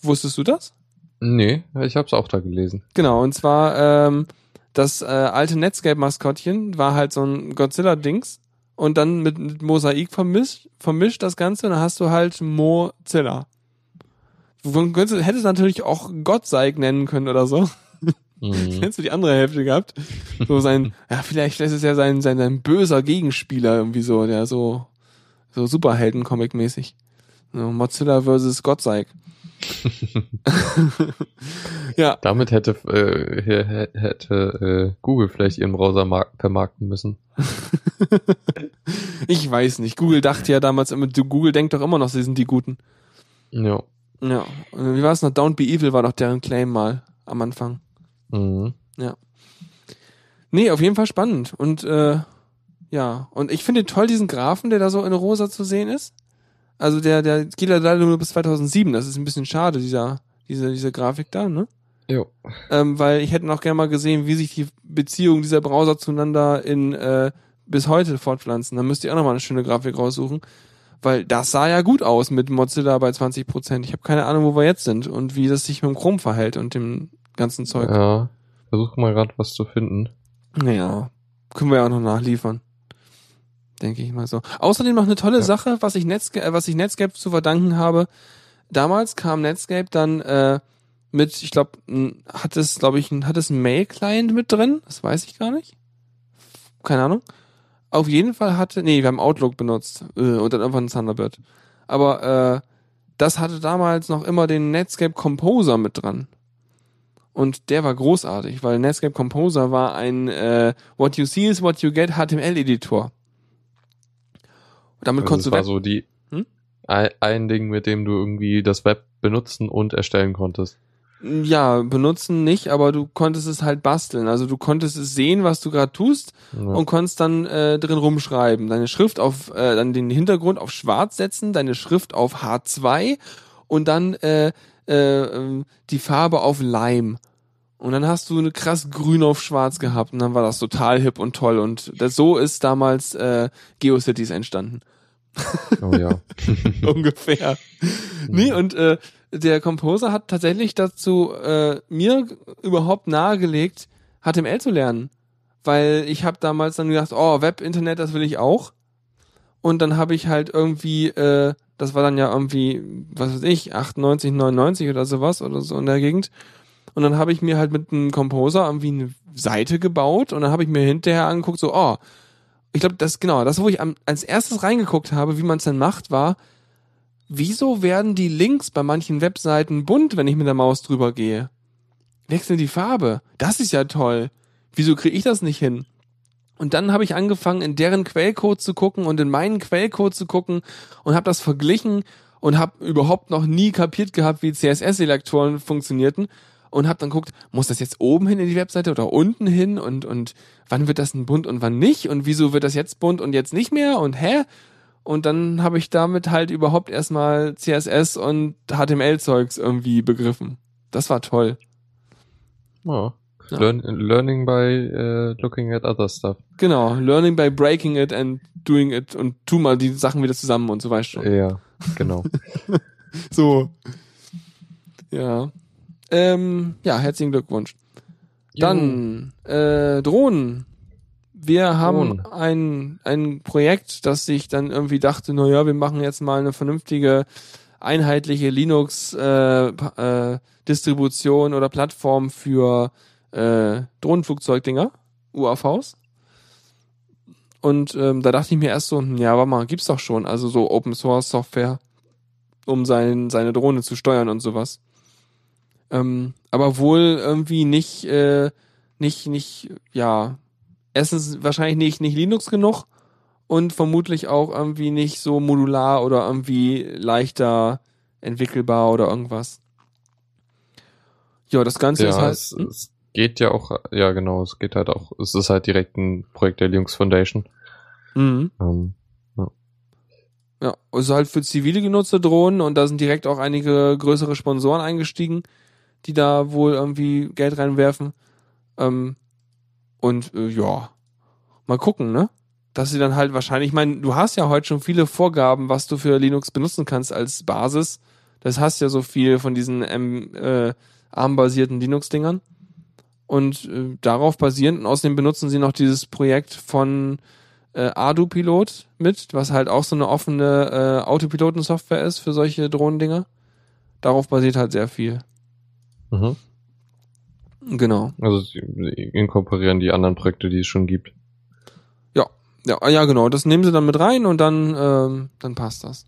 Wusstest du das? Nee, ich hab's auch da gelesen. Genau, und zwar ähm, das äh, alte Netscape-Maskottchen war halt so ein Godzilla-Dings und dann mit, mit Mosaik vermischt, vermischt das Ganze und dann hast du halt Mozilla. Du könntest, hättest natürlich auch Gottseig nennen können oder so. Mhm. Kennst du die andere Hälfte gehabt? So sein, ja, vielleicht ist es ja sein, sein, sein böser Gegenspieler irgendwie so, der so, so Superhelden-Comic-mäßig. So, Mozilla versus Gottseig. ja, Damit hätte, äh, hä- hätte äh, Google vielleicht ihren Browser mark- vermarkten müssen. ich weiß nicht. Google dachte ja damals immer, Google denkt doch immer noch, sie sind die Guten. Ja. Ja. Und Wie war es noch? Don't be evil war doch deren Claim mal am Anfang. Mhm. Nee, auf jeden Fall spannend. Und äh, ja, und ich finde toll diesen Graphen, der da so in rosa zu sehen ist. Also der, der geht leider nur bis 2007. Das ist ein bisschen schade, dieser, diese, diese Grafik da, ne? Jo. Ähm, weil ich hätte noch gerne mal gesehen, wie sich die Beziehungen dieser Browser zueinander in äh, bis heute fortpflanzen. Da müsst ihr auch noch mal eine schöne Grafik raussuchen. Weil das sah ja gut aus mit Mozilla bei 20 Prozent. Ich habe keine Ahnung, wo wir jetzt sind und wie das sich mit dem Chrome verhält und dem ganzen Zeug. Ja. Versuch mal gerade was zu finden. Naja, können wir ja auch noch nachliefern. Denke ich mal so. Außerdem noch eine tolle Ja. Sache, was ich, Netscape, äh, was ich Netscape zu verdanken habe. Damals kam Netscape dann äh, mit, ich glaube, hat es, glaube ich, ein- hat es einen Mail-Client mit drin? Das weiß ich gar nicht. Keine Ahnung. Auf jeden Fall hatte, nee, wir haben Outlook benutzt äh, und dann irgendwann Thunderbird. Aber äh, das hatte damals noch immer den Netscape Composer mit dran. Und der war großartig, weil Netscape Composer war ein äh, What You See is What You Get HTML-Editor. Damit Also konntest das du war Web so die Hm? ein, Ding, mit dem du irgendwie das Web benutzen und erstellen konntest. ja, benutzen nicht, aber du konntest es halt basteln. Also du konntest es sehen, was du gerade tust Ja. und konntest dann äh, drin rumschreiben. Deine Schrift auf, äh, dann den Hintergrund auf schwarz setzen, deine Schrift auf H2 und dann äh, äh, ähm, die Farbe auf Lime. Und dann hast du eine krass grün auf schwarz gehabt und dann war das total hip und toll. Und das, so ist damals äh, GeoCities entstanden. Oh ja. Ungefähr. Nee, und äh, der Composer hat tatsächlich dazu äh, mir überhaupt nahegelegt, HTML zu lernen. Weil ich habe damals dann gedacht, oh, Web, Internet, das will ich auch. Und dann habe ich halt irgendwie, äh, das war dann ja irgendwie, was weiß ich, 98, 99 oder sowas oder so in der Gegend. Und dann habe ich mir halt mit einem Composer irgendwie eine Seite gebaut und dann habe ich mir hinterher angeguckt, so, oh, ich glaube, das genau, das, wo ich am, als erstes reingeguckt habe, wie man es dann macht, war, wieso werden die Links bei manchen Webseiten bunt, wenn ich mit der Maus drüber gehe? Wechseln die Farbe. Das ist ja toll. Wieso kriege ich das nicht hin? Und dann habe ich angefangen, in deren Quellcode zu gucken und in meinen Quellcode zu gucken und habe das verglichen und habe überhaupt noch nie kapiert gehabt, wie CSS-Selektoren funktionierten und habe dann geguckt, muss das jetzt oben hin in die Webseite oder unten hin und und wann wird das denn bunt und wann nicht und wieso wird das jetzt bunt und jetzt nicht mehr und hä? Und dann habe ich damit halt überhaupt erstmal CSS und HTML-Zeugs irgendwie begriffen. Das war toll. ja. Ja. Learn, learning by äh, looking at other stuff. Genau, learning by breaking it and doing it und tu mal die Sachen wieder zusammen und so weißt schon. Ja, genau. So. Ja. Ähm, ja, herzlichen Glückwunsch. Dann äh, Drohnen. Wir haben Drohnen. ein, ein Projekt, das sich dann irgendwie dachte, na ja, wir machen jetzt mal eine vernünftige, einheitliche Linux-Distribution äh, Distribution oder Plattform für äh, Drohnenflugzeugdinger, UAVs. Und ähm, da dachte ich mir erst so, hm, ja, warte mal, gibt's doch schon. Also so Open Source Software, um sein, seine Drohne zu steuern und sowas. Ähm, aber wohl irgendwie nicht, äh, nicht, nicht, ja, erstens wahrscheinlich nicht, nicht Linux genug und vermutlich auch irgendwie nicht so modular oder irgendwie leichter entwickelbar oder irgendwas. Ja, das Ganze ja, ist halt. es, es geht ja auch, ja genau, es geht halt auch, es ist halt direkt ein Projekt der Linux Foundation. Mhm. Ähm, Ja, also halt für zivile genutzte Drohnen und da sind direkt auch einige größere Sponsoren eingestiegen, die da wohl irgendwie Geld reinwerfen. Ähm, und äh, ja, mal gucken, ne? Dass sie dann halt wahrscheinlich, ich meine, du hast ja heute schon viele Vorgaben, was du für Linux benutzen kannst als Basis. Das hast ja so viel von diesen ähm, äh, ARM-basierten Linux-Dingern. Und äh, darauf basierend, und außerdem benutzen sie noch dieses Projekt von äh, Ardu-Pilot mit, was halt auch so eine offene äh, Autopiloten-Software ist für solche Drohnendinger. Darauf basiert halt sehr viel. Mhm. Genau. Also sie inkorporieren die anderen Projekte, die es schon gibt. Ja, ah, ja, genau. Das nehmen sie dann mit rein und dann, ähm, dann passt das.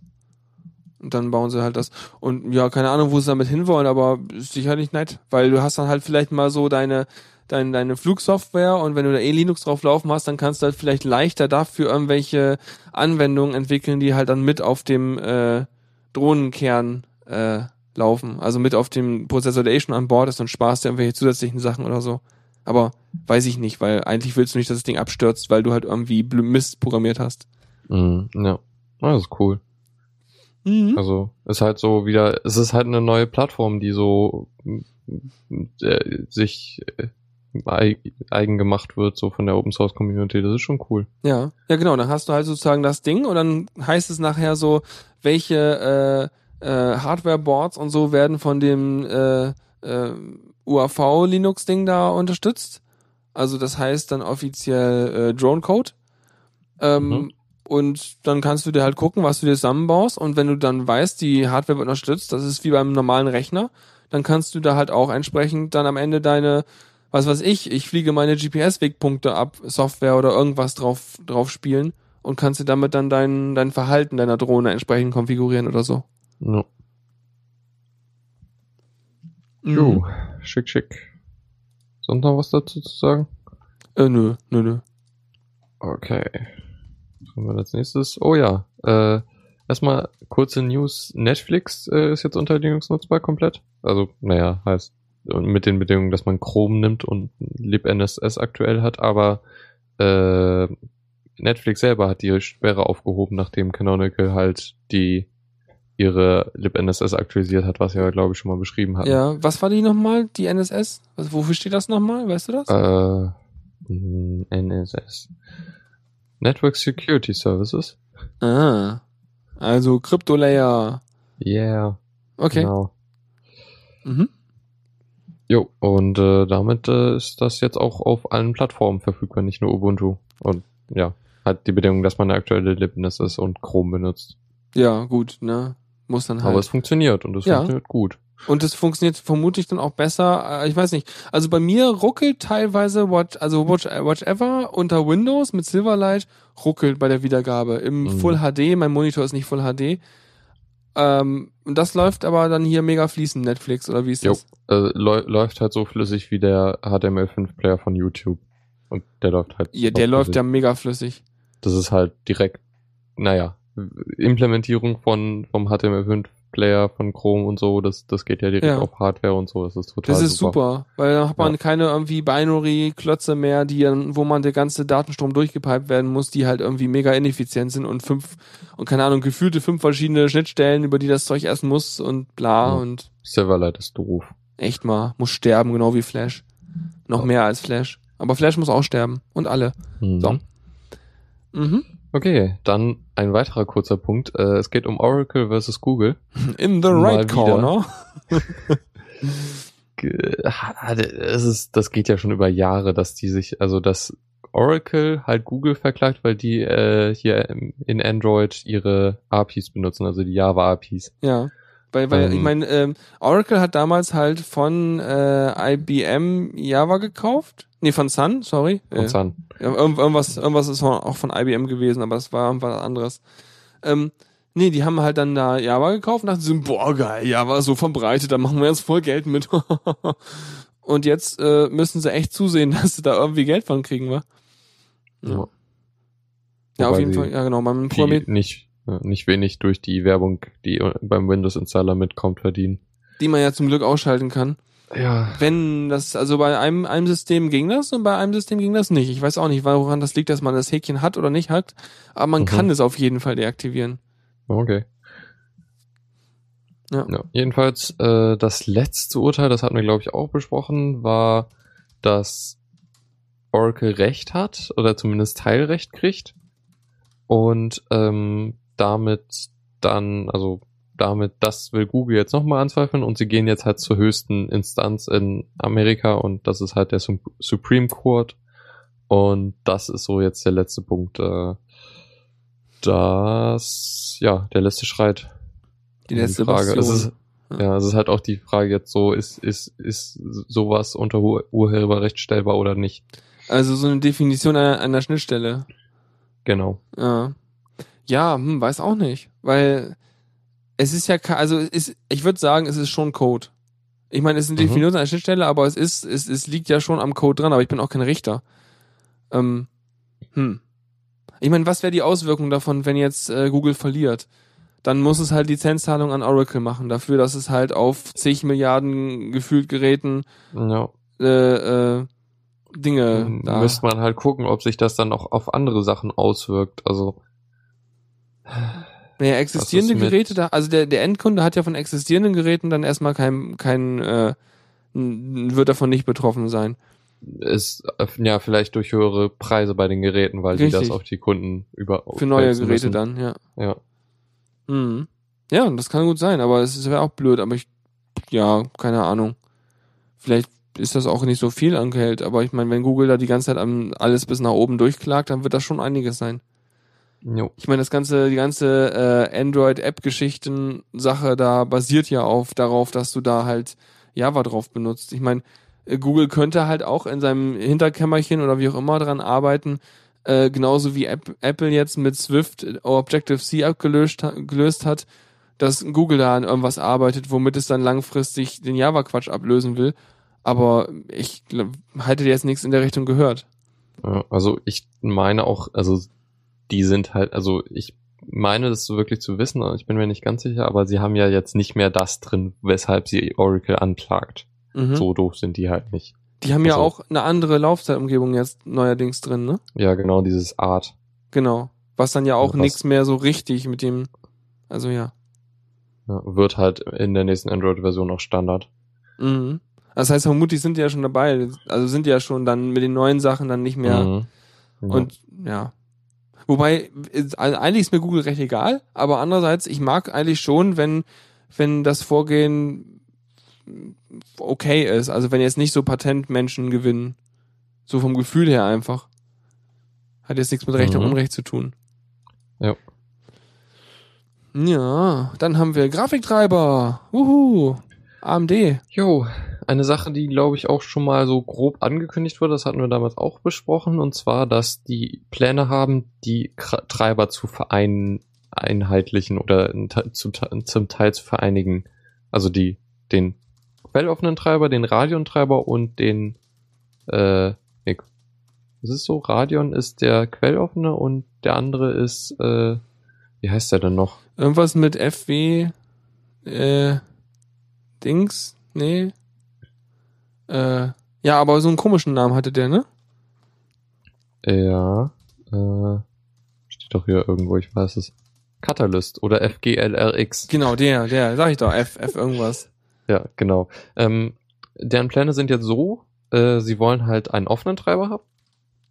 Und dann bauen sie halt das. Und ja, keine Ahnung, wo sie damit hinwollen, aber ist sicherlich nett, weil du hast dann halt vielleicht mal so deine, deine, deine Flugsoftware und wenn du da eh Linux drauf laufen hast, dann kannst du halt vielleicht leichter dafür irgendwelche Anwendungen entwickeln, die halt dann mit auf dem äh, Drohnenkern äh, laufen. Also mit auf dem Prozessor, der eh schon an Bord ist und sparst dir irgendwelche zusätzlichen Sachen oder so. Aber weiß ich nicht, weil eigentlich willst du nicht, dass das Ding abstürzt, weil du halt irgendwie Mist programmiert hast. Mhm. Ja. Ah, Das ist cool. Mhm. Also ist halt so wieder, es ist halt eine neue Plattform, die so äh, sich äh, eig- eigen gemacht wird, so von der Open Source Community. Das ist schon cool. Ja, ja genau. Dann hast du halt sozusagen das Ding und dann heißt es nachher so, welche äh, äh, Hardware-Boards und so werden von dem äh, äh, UAV-Linux-Ding da unterstützt. Also das heißt dann offiziell äh, Drone-Code. Ähm, Mhm. Und dann kannst du dir halt gucken, was du dir zusammenbaust. Und wenn du dann weißt, die Hardware wird unterstützt, das ist wie beim normalen Rechner, dann kannst du da halt auch entsprechend dann am Ende deine, was weiß ich, ich fliege meine GPS-Wegpunkte ab, Software oder irgendwas drauf, drauf spielen und kannst dir damit dann dein, dein Verhalten deiner Drohne entsprechend konfigurieren oder so. Ja. Mhm. Jo, schick, schick. Sonst noch was dazu zu sagen? Äh, nö, nö, nö. Okay. Was haben wir als nächstes? Oh ja, äh, erstmal kurze News. Netflix äh, ist jetzt unter Linux nutzbar komplett. Also, naja, heißt und mit den Bedingungen, dass man Chrome nimmt und libNSS aktuell hat, aber äh, Netflix selber hat die Sperre aufgehoben, nachdem Canonical halt die ihre libNSS aktualisiert hat, was wir, glaube ich, schon mal beschrieben hatten. Ja, was war die nochmal, die NSS? Was, wofür steht das nochmal? Weißt du das? Äh, mh, NSS. Network Security Services. Ah. Also Crypto Layer. Yeah. Okay. Genau. Mhm. Jo, und äh, damit äh, ist das jetzt auch auf allen Plattformen verfügbar, nicht nur Ubuntu. Und ja, hat die Bedingung, dass man eine aktuelle libNSS und Chrome benutzt. Ja, gut, ne? Muss dann halt. Aber es funktioniert und es Ja. funktioniert gut. Und es funktioniert vermutlich dann auch besser. äh, Ich weiß nicht. Also bei mir ruckelt teilweise Watch, also Watch, äh, Watch Ever unter Windows mit Silverlight ruckelt bei der Wiedergabe im Mhm. Full HD. Mein Monitor ist nicht Full HD. Ähm, und das läuft aber dann hier mega fließend Netflix oder wie ist Jo. das? Äh, läu- läuft halt so flüssig wie der HTML5-Player von YouTube. Und der läuft halt. Ja, der läuft flüssig. ja mega flüssig. Das ist halt direkt, naja, Implementierung von, vom HTML5-Player von Chrome und so, das, das geht ja direkt Ja. auf Hardware und so, das ist total Das ist super, weil dann hat man Ja. keine irgendwie Binary-Klötze mehr, die wo man der ganze Datenstrom durchgepiped werden muss, die halt irgendwie mega ineffizient sind und fünf und keine Ahnung, gefühlte fünf verschiedene Schnittstellen, über die das Zeug essen muss und bla Ja. und Silverlight ist doof. echt mal, muss sterben, genau wie Flash. Noch mehr als Flash. Aber Flash muss auch sterben. Und alle. Mhm. So. Mhm. Okay, dann ein weiterer kurzer Punkt. Äh, es geht um Oracle versus Google. In the right corner. Es ist, das geht ja schon über Jahre, dass die sich, also dass Oracle halt Google verklagt, weil die äh, hier in Android ihre APIs benutzen, also die Java APIs. Ja. Weil, weil Ähm. ich meine, ähm, Oracle hat damals halt von äh, IBM Java gekauft. Nee, von Sun, sorry. Äh, Sun. ja, irgend- irgendwas, irgendwas ist auch von IBM gewesen, aber das war irgendwas anderes. Ähm, nee, die haben halt dann da Java gekauft und dachten so, boah, geil, Java ist so verbreitet, da machen wir jetzt voll Geld mit. und jetzt äh, müssen sie echt zusehen, dass sie da irgendwie Geld von kriegen, wa? Ja. Ja, auf Wobei jeden sie Fall, ja genau, beim Die Programmier, nicht, nicht wenig durch die Werbung, die beim Windows-Installer mitkommt, verdienen. die man ja zum Glück ausschalten kann. Ja. Wenn das, also bei einem, einem System ging das und bei einem System ging das nicht. Ich weiß auch nicht, woran das liegt, dass man das Häkchen hat oder nicht hat, aber man Mhm. kann es auf jeden Fall deaktivieren. Okay. Ja. Ja, jedenfalls äh, das letzte Urteil, das hatten wir glaube ich auch besprochen, war, dass Oracle Recht hat oder zumindest Teilrecht kriegt und ähm, damit dann, also damit, das will Google jetzt nochmal anzweifeln und sie gehen jetzt halt zur höchsten Instanz in Amerika und das ist halt der Sup- Supreme Court und das ist so jetzt der letzte Punkt, äh, das, ja, der letzte Schreit Die letzte Frage. Es ist, ja, es ist halt auch die Frage jetzt so, ist, ist, ist sowas unter Ur Urheberrecht stellbar oder nicht? Also so eine Definition einer, einer Schnittstelle. Genau. Ja. Ja, hm, weiß auch nicht. Weil es ist ja, also ist, ich würde sagen, es ist schon Code. Ich meine, es ist eine Mhm. Definition einer Schnittstelle, aber es ist, es, es liegt ja schon am Code dran, aber ich bin auch kein Richter. Ähm, hm. Ich meine, was wäre die Auswirkung davon, wenn jetzt äh, Google verliert? Dann muss es halt Lizenzzahlung an Oracle machen, dafür, dass es halt auf zig Milliarden gefühlt Geräten Ja. äh, äh, Dinge da. Müsste man halt gucken, ob sich das dann auch auf andere Sachen auswirkt. Also, Naja, existierende Geräte, da, also der, der Endkunde hat ja von existierenden Geräten dann erstmal kein, kein äh, wird davon nicht betroffen sein. ist ja vielleicht durch höhere Preise bei den Geräten, weil die das Richtig. auf die Kunden über Für neue Geräte müssen. dann, ja. Ja. Mhm. Ja, das kann gut sein, aber es wäre auch blöd, aber ich, ja, keine Ahnung. Vielleicht ist das auch nicht so viel an Geld, aber ich meine, wenn Google da die ganze Zeit alles bis nach oben durchklagt, dann wird das schon einiges sein. Jo. Ich meine, das ganze, die ganze äh, Android-App-Geschichten-Sache da basiert ja auf darauf, dass du da halt Java drauf benutzt. Ich meine, äh, Google könnte halt auch in seinem Hinterkämmerchen oder wie auch immer dran arbeiten, äh, genauso wie App, Apple jetzt mit Swift äh, Objective-C abgelöst gelöst hat, dass Google da an irgendwas arbeitet, womit es dann langfristig den Java-Quatsch ablösen will. Aber ich glaub, hätte jetzt nichts in der Richtung gehört. Also ich meine auch, also die sind halt, also ich meine das so wirklich zu wissen, ich bin mir nicht ganz sicher, aber sie haben ja jetzt nicht mehr das drin, weshalb sie Oracle anklagt. Mhm. So doof sind die halt nicht. Die haben ja Also- auch eine andere Laufzeitumgebung jetzt neuerdings drin, ne? Ja, genau, dieses Art. Genau. Was dann ja auch nichts mehr so richtig mit dem, also ja. Ja, wird halt in der nächsten Android-Version auch Standard. Mhm. Das heißt, vermutlich sind die ja schon dabei, also sind die ja schon dann mit den neuen Sachen dann nicht mehr. Mhm. Ja. Und ja. Wobei, also eigentlich ist mir Google recht egal, aber andererseits, ich mag eigentlich schon, wenn, wenn das Vorgehen okay ist. Also wenn jetzt nicht so Patentmenschen gewinnen. So vom Gefühl her einfach. Hat jetzt nichts mit Recht und Mhm. Unrecht zu tun. Ja. Ja, dann haben wir Grafiktreiber. Wuhu. AMD. Jo, eine Sache, die glaube ich auch schon mal so grob angekündigt wurde, das hatten wir damals auch besprochen, und zwar, dass die Pläne haben, die Treiber zu vereinheitlichen oder zum Teil zu vereinigen. Also die, den quelloffenen Treiber, den Radeon-Treiber und den, äh, nee, es ist so, Radeon ist der quelloffene und der andere ist, äh, wie heißt der denn noch? Irgendwas mit FW, äh, Dings? Nee. Äh, ja, aber so einen komischen Namen hatte der, ne? Ja, äh, steht doch hier irgendwo, ich weiß es. Catalyst oder FGLRX. Genau, der, der, sag ich doch, F, F irgendwas. Ja, genau. Ähm, deren Pläne sind jetzt so, äh, sie wollen halt einen offenen Treiber haben.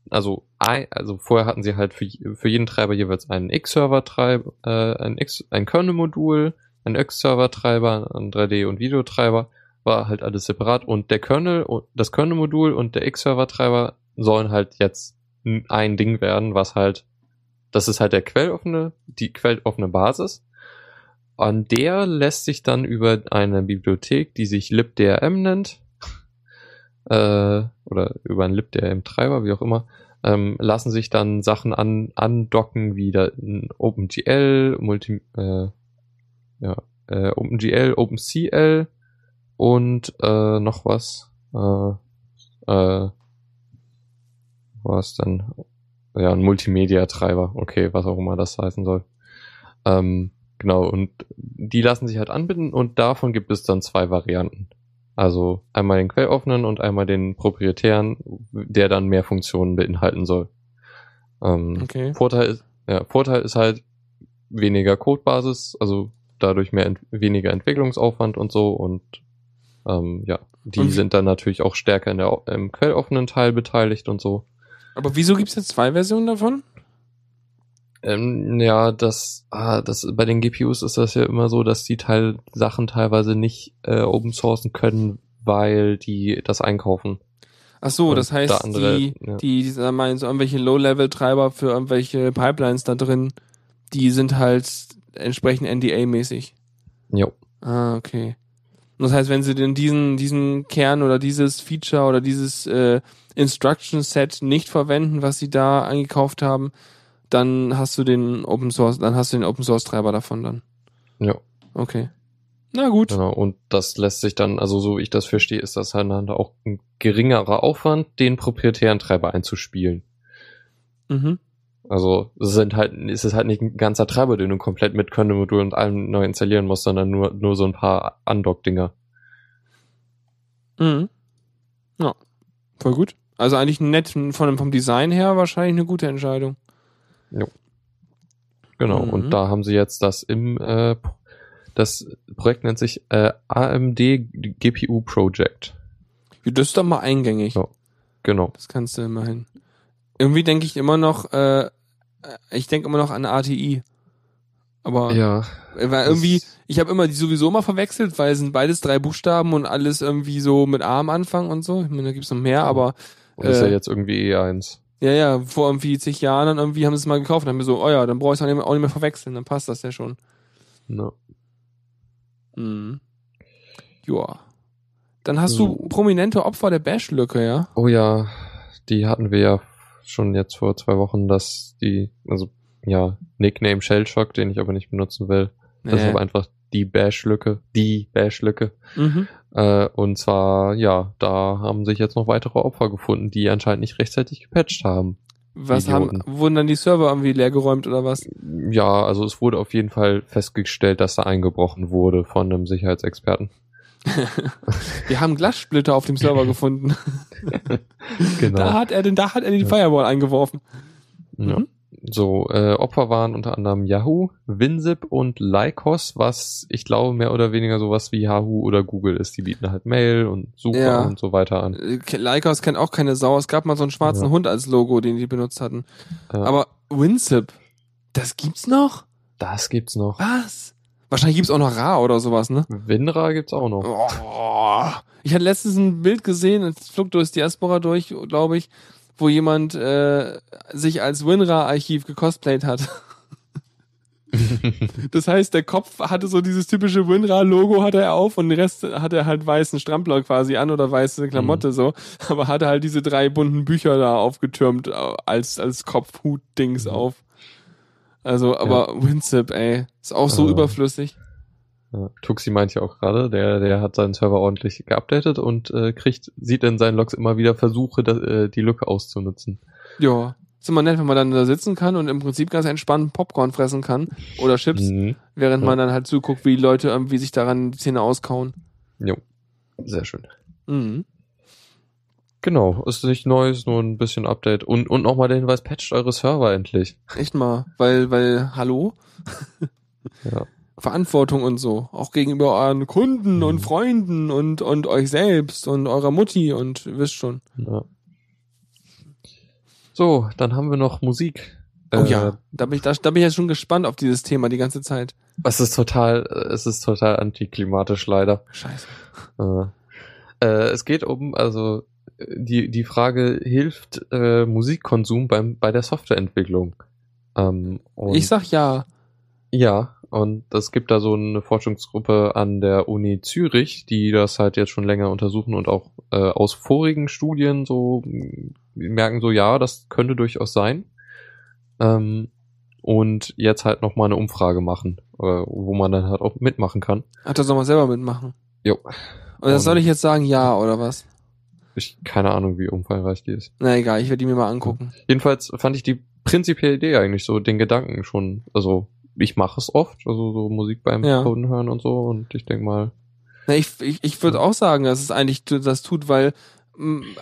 Also, also vorher hatten sie halt für, für jeden Treiber jeweils einen X-Server-Treiber, äh, ein X, ein Kernel-Modul, ein X-Server-Treiber, ein 3D- und Videotreiber, war halt alles separat. Und der Kernel, das Kernel-Modul und der X-Server-Treiber sollen halt jetzt ein Ding werden, was halt, das ist halt der quelloffene, die quelloffene Basis, an der lässt sich dann über eine Bibliothek, die sich libdrm nennt, äh, oder über einen libdrm-Treiber, wie auch immer, ähm, lassen sich dann Sachen an, andocken, wie da OpenGL, Multi, äh, ja, äh, OpenGL, OpenCL und äh, noch was. Äh, äh, was dann? Ja, ein Multimedia-Treiber. Okay, was auch immer das heißen soll. Ähm, genau, und die lassen sich halt anbinden und davon gibt es dann zwei Varianten. Also einmal den quelloffenen und einmal den proprietären, der dann mehr Funktionen beinhalten soll. Ähm, Okay. Vorteil, ist, ja, Vorteil ist halt weniger Codebasis, also dadurch mehr ent weniger Entwicklungsaufwand und so und ähm, ja, die sind dann natürlich auch stärker in der, im quelloffenen Teil beteiligt und so. Aber wieso gibt's jetzt zwei Versionen davon? Ähm, ja, das, ah, das bei den GPUs ist das ja immer so, dass die Teil Sachen teilweise nicht äh, open sourcen können, weil die das einkaufen. Ach so, Und das heißt, da andere, die, ja. die, die sagen mal, so irgendwelche Low-Level-Treiber für irgendwelche Pipelines da drin, die sind halt entsprechend NDA-mäßig. Jo. Ah, okay. Und das heißt, wenn sie denn diesen, diesen Kern oder dieses Feature oder dieses äh, Instruction Set nicht verwenden, was sie da eingekauft haben, dann hast du den Open Source, dann hast du den Open Source Treiber davon dann. Ja. Okay. Na gut. Genau, und das lässt sich dann, also so wie ich das verstehe, ist das halt dann auch ein geringerer Aufwand, den proprietären Treiber einzuspielen. Mhm. Also es sind halt, es ist halt nicht ein ganzer Treiber, den du komplett mit Kernel-Modul und allem neu installieren musst, sondern nur, nur so ein paar Undock-Dinger. Mhm. Ja. Voll gut. Also eigentlich nett von, vom Design her wahrscheinlich eine gute Entscheidung. Genau, Mhm. und da haben sie jetzt das im, äh, das Projekt nennt sich äh, AMD GPU Project. Das ist doch mal eingängig. Ja. Genau. Das kannst du immerhin. Irgendwie denke ich immer noch, äh, ich denke immer noch an ATI. Aber Ja. weil irgendwie, ich habe immer die sowieso mal verwechselt, weil es sind beides drei Buchstaben und alles irgendwie so mit A am Anfang und so. Ich meine, da gibt's noch mehr, aber Und ist ja Äh, jetzt irgendwie E1. ja, ja, vor irgendwie zig Jahren dann irgendwie haben sie es mal gekauft und haben mir so, oh ja, dann brauche ich es auch nicht mehr- verwechseln, dann passt das ja schon. Ne? Mhm. Joa. Dann hast So. du prominente Opfer der Bash-Lücke, ja? Oh ja, die hatten wir ja schon jetzt vor zwei Wochen, dass die, also ja, Nickname Shellshock, den ich aber nicht benutzen will. Das ist aber einfach die Bash-Lücke, die Bash-Lücke. mhm. Äh, und zwar, ja, da haben sich jetzt noch weitere Opfer gefunden, die anscheinend nicht rechtzeitig gepatcht haben. Was haben, Idioten. wurden dann die Server irgendwie leergeräumt oder was? Ja, also es wurde auf jeden Fall festgestellt, dass da eingebrochen wurde von einem Sicherheitsexperten. Wir haben Glassplitter auf dem Server gefunden. Genau. Da hat er den, da hat er die Firewall eingeworfen. Ja. Mhm. So, äh, Opfer waren unter anderem Yahoo, WinZip und Lycos, was ich glaube mehr oder weniger sowas wie Yahoo oder Google ist. Die bieten halt Mail und Suche Ja. und so weiter an. Äh, Lycos kennt auch keine Sau. Es gab mal so einen schwarzen Ja. Hund als Logo, den die benutzt hatten. Ja. Aber WinZip, das gibt's noch? Das gibt's noch. Was? Wahrscheinlich gibt's auch noch Ra oder sowas, ne? WinRAR gibt's auch noch. Oh. Ich hatte letztens ein Bild gesehen, es flog durchs Diaspora durch, glaube ich, wo jemand äh, sich als WinRAR-Archiv gecosplayt hat. Das heißt, der Kopf hatte so dieses typische WinRAR-Logo hatte er auf und den Rest hatte er halt weißen Strampler quasi an oder weiße Klamotte so, aber hatte halt diese drei bunten Bücher da aufgetürmt äh, als, als Kopfhut-Dings Mhm. auf. Also, aber WinZip, ey, ist auch so Ah. überflüssig. Ja, Tuxi meint ja auch gerade, der, der hat seinen Server ordentlich geupdatet und äh, kriegt, sieht in seinen Logs immer wieder Versuche, da, äh, die Lücke auszunutzen. Ja, ist immer nett, wenn man dann da sitzen kann und im Prinzip ganz entspannt Popcorn fressen kann oder Chips, Mhm. während Ja. man dann halt zuguckt, wie die Leute irgendwie sich daran die Zähne auskauen. Jo. Sehr schön. Mhm. Genau, ist nicht neu, ist nur ein bisschen Update. Und, und nochmal der Hinweis, patcht eure Server endlich. Echt mal, weil, weil, hallo? Ja. Verantwortung und so. Auch gegenüber euren Kunden und Mhm. Freunden und, und euch selbst und eurer Mutti und ihr wisst schon. ja. So, dann haben wir noch Musik. Oh Äh, ja, da bin ich, da, da bin ich jetzt schon gespannt auf dieses Thema die ganze Zeit. Es ist total, äh, es ist total antiklimatisch leider. Scheiße. Äh, äh, es geht um, also äh, die, die Frage, hilft äh, Musikkonsum beim, bei der Softwareentwicklung? Ähm, Ich sag ja. Ja, und es gibt da so eine Forschungsgruppe an der Uni Zürich, die das halt jetzt schon länger untersuchen und auch äh, aus vorigen Studien so merken so, ja, das könnte durchaus sein. Ähm, und jetzt halt nochmal eine Umfrage machen, äh, wo man dann halt auch mitmachen kann. Ach, da soll man selber mitmachen. Jo. Und das soll ich jetzt sagen, ja oder was? Ich keine Ahnung, wie umfangreich die ist. Na egal, ich werde die mir mal angucken. Jedenfalls fand ich die prinzipielle Idee eigentlich so, den Gedanken schon, also ich mache es oft, also so Musik beim Ja. Coden hören und so und ich denk mal, Na, ich ich, ich würde auch sagen, dass es eigentlich das tut, weil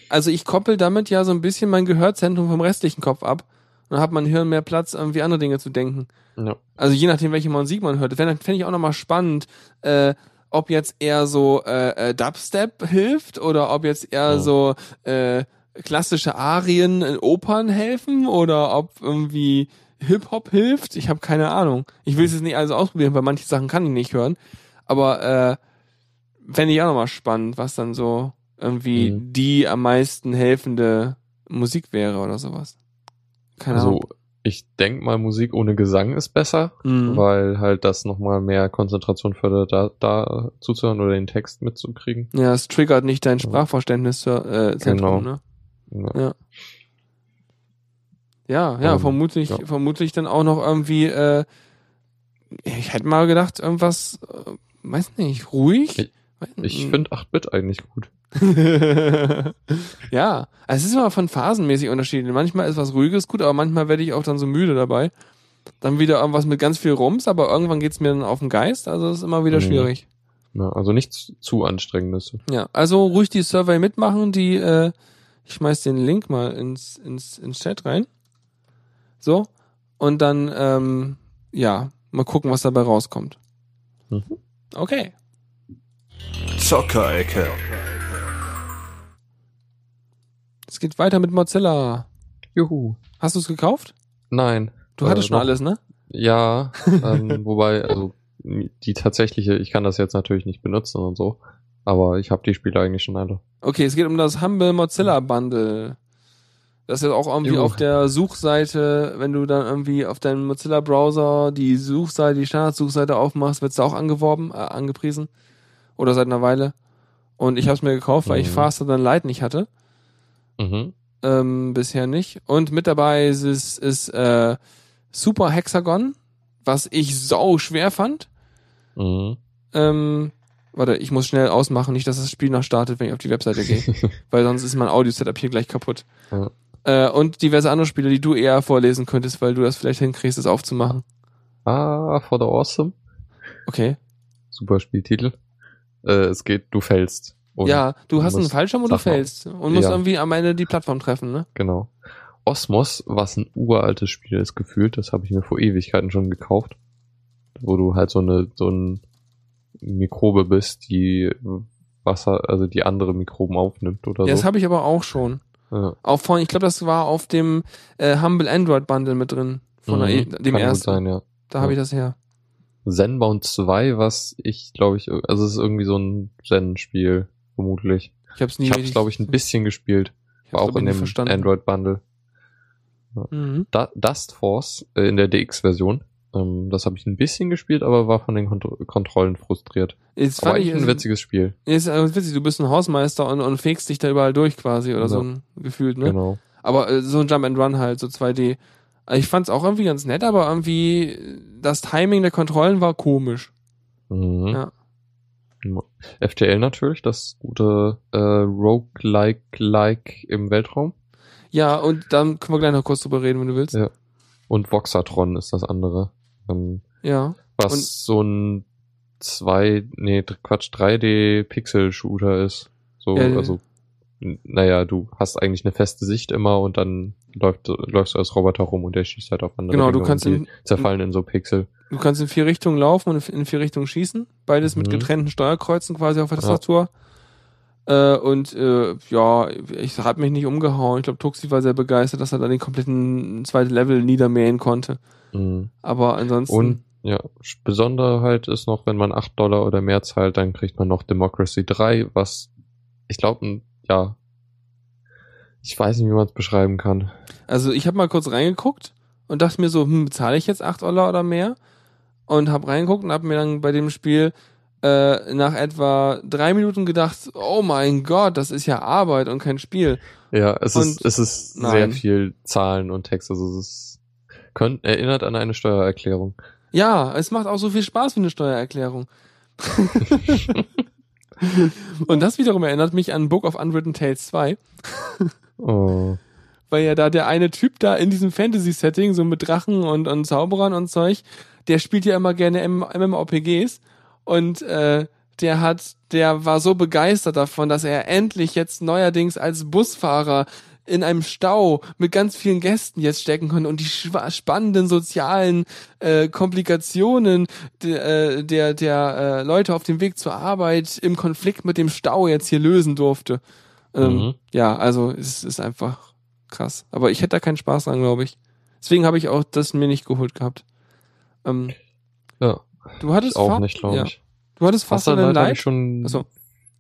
also ich koppel damit ja so ein bisschen mein Gehörzentrum vom restlichen Kopf ab. Und dann hat mein Hirn mehr Platz, irgendwie andere Dinge zu denken. ja, Also je nachdem, welche Musik man hört. Fände fänd ich auch nochmal spannend, äh, ob jetzt eher so äh, äh, Dubstep hilft oder ob jetzt eher Ja. so äh, klassische Arien in Opern helfen oder ob irgendwie Hip-Hop hilft. Ich habe keine Ahnung. Ich will es jetzt nicht alles ausprobieren, weil manche Sachen kann ich nicht hören. Aber äh, fände ich auch nochmal spannend, was dann so irgendwie Mhm. die am meisten helfende Musik wäre oder sowas. Keine also Ahnung. Ich denk mal Musik ohne Gesang ist besser, Mhm. weil halt das nochmal mehr Konzentration fördert, da, da zuzuhören oder den Text mitzukriegen. Ja, es triggert nicht dein Sprachverständnis äh, Zentrum, Genau. ne? Ja. Ja, ja, Ähm, vermutlich, ja. vermutlich dann auch noch irgendwie, äh, ich hätte mal gedacht, irgendwas, äh, weiß nicht, ruhig? Ich- Ich finde 8-Bit eigentlich gut. ja, also es ist immer von phasenmäßig unterschiedlich. Manchmal ist was Ruhiges gut, aber manchmal werde ich auch dann so müde dabei. Dann wieder irgendwas mit ganz viel Rums, aber irgendwann geht's mir dann auf den Geist, also es ist immer wieder Mhm. schwierig. Ja, also nichts zu anstrengendes. Ja, also ruhig die Survey mitmachen, die, äh, ich schmeiß den Link mal ins, ins, ins Chat rein. So. Und dann, ähm, ja, mal gucken, was dabei rauskommt. Mhm. Okay. Zockerecke. Es geht weiter mit Mozilla. Juhu. Hast du es gekauft? Nein. Du hattest Äh, schon noch- alles, ne? Ja, ähm, wobei, also die tatsächliche, ich kann das jetzt natürlich nicht benutzen und so, aber ich habe die Spiele eigentlich schon alle. Okay, es geht um das Humble Mozilla Bundle. Das ist jetzt auch irgendwie Jo. auf der Suchseite, wenn du dann irgendwie auf deinem Mozilla Browser die Suchseite, die Standardsuchseite aufmachst, wird's da auch angeworben, äh, angepriesen. Oder seit einer Weile. Und ich habe es mir gekauft, weil ich Mhm. Faster Than Light nicht hatte. Mhm. Ähm, bisher nicht. Und mit dabei ist, ist, ist äh, Super Hexagon, was ich sau schwer fand. Mhm. Ähm, warte, ich muss schnell ausmachen, nicht, dass das Spiel noch startet, wenn ich auf die Webseite gehe. weil sonst ist mein Audio-Setup hier gleich kaputt. Ja. Äh, und diverse andere Spiele, die du eher vorlesen könntest, weil du das vielleicht hinkriegst, das aufzumachen. ah, for the awesome. Okay. Super Spieltitel. Äh, es geht, du fällst. Und- ja, du hast einen Fallschirm und du mal. fällst. Und musst Ja. irgendwie am Ende die Plattform treffen, ne? Genau. Osmos, was ein uraltes Spiel ist, gefühlt, das habe ich mir vor Ewigkeiten schon gekauft. Wo du halt so eine, so ein Mikrobe bist, die Wasser, also die andere Mikroben aufnimmt oder Ja, das so. habe ich aber auch schon. Ja. Auch von, ich glaube, das war auf dem äh, Humble Android Bundle mit drin. Von der, Mhm. e- dem Kann gut ersten. sein, ja. Da habe Ja. ich das her. Zenbound 2, was ich glaube ich, also es ist irgendwie so ein Zen-Spiel, vermutlich. Ich habe es nie Ich habe richtig- glaube ich ein bisschen gespielt, ich war hab's, auch in dem verstanden. Android-Bundle. Mhm. Da Dust Force äh, in der DX-Version. Ähm, das habe ich ein bisschen gespielt, aber war von den Kont Kontrollen frustriert. Aber fand ich, ein witziges Spiel. ist äh, witzig, du bist ein Hausmeister und, und fegst dich da überall durch quasi oder Ja. so ein Gefühl, ne? Genau. Aber äh, so ein Jump and Run halt, so 2D. Also Ich fand's auch irgendwie ganz nett, aber irgendwie das Timing der Kontrollen war komisch. Mhm. Ja. FTL natürlich, das gute äh, Roguelike-like im Weltraum. Ja, und dann können wir gleich noch kurz drüber reden, wenn du willst. Ja. Und Voxatron ist das andere. Ähm, Ja. was Und- so ein zwei, nee, Quatsch, 3D-Pixel-Shooter ist. So, Ja, also, naja, du hast eigentlich eine feste Sicht immer und dann läuft, läufst du als Roboter rum und der schießt halt auf andere Genau, du kannst in, zerfallen in so Pixel. du kannst in vier Richtungen laufen und in vier Richtungen schießen. Beides mit Mhm. getrennten Steuerkreuzen quasi auf der Tastatur. Äh, und äh, ja, ich hab mich nicht umgehauen. Ich glaube, Tuxi war sehr begeistert, dass er dann den kompletten zweiten Level niedermähen konnte. Mhm. Aber ansonsten. Und ja, Besonderheit ist noch, wenn man 8 Dollar oder mehr zahlt, dann kriegt man noch Democracy 3, was ich glaube, ja, ich weiß nicht, wie man es beschreiben kann. Also ich habe mal kurz reingeguckt und dachte mir so, hm, bezahle ich jetzt 8 Dollar oder mehr? und habe reingeguckt und habe mir dann bei dem Spiel äh, nach etwa drei Minuten gedacht, oh mein Gott, das ist ja Arbeit und kein Spiel. Ja, es Und ist, es ist nein. sehr viel Zahlen und Text. Also es ist, könnt, erinnert an eine Steuererklärung. Ja, es macht auch so viel Spaß wie eine Steuererklärung. und das wiederum erinnert mich an Book of Unwritten Tales 2, Oh. weil ja da der eine Typ da in diesem Fantasy-Setting, so mit Drachen und, und Zauberern und Zeug, der spielt ja immer gerne M MMORPGs und äh, der hat, der war so begeistert davon, dass er endlich jetzt neuerdings als Busfahrer in einem Stau mit ganz vielen Gästen jetzt stecken konnte und die spannenden sozialen äh, Komplikationen der, äh, der, der äh, Leute auf dem Weg zur Arbeit im Konflikt mit dem Stau jetzt hier lösen durfte. Ähm, Mhm. Ja, also es ist einfach krass. Aber ich hätte da keinen Spaß dran, glaube ich. Deswegen habe ich auch das mir nicht geholt gehabt. Ähm, Ja, du hattest auch Fa- nicht, glaube ja. ich. Du hattest fast Light. schon Achso.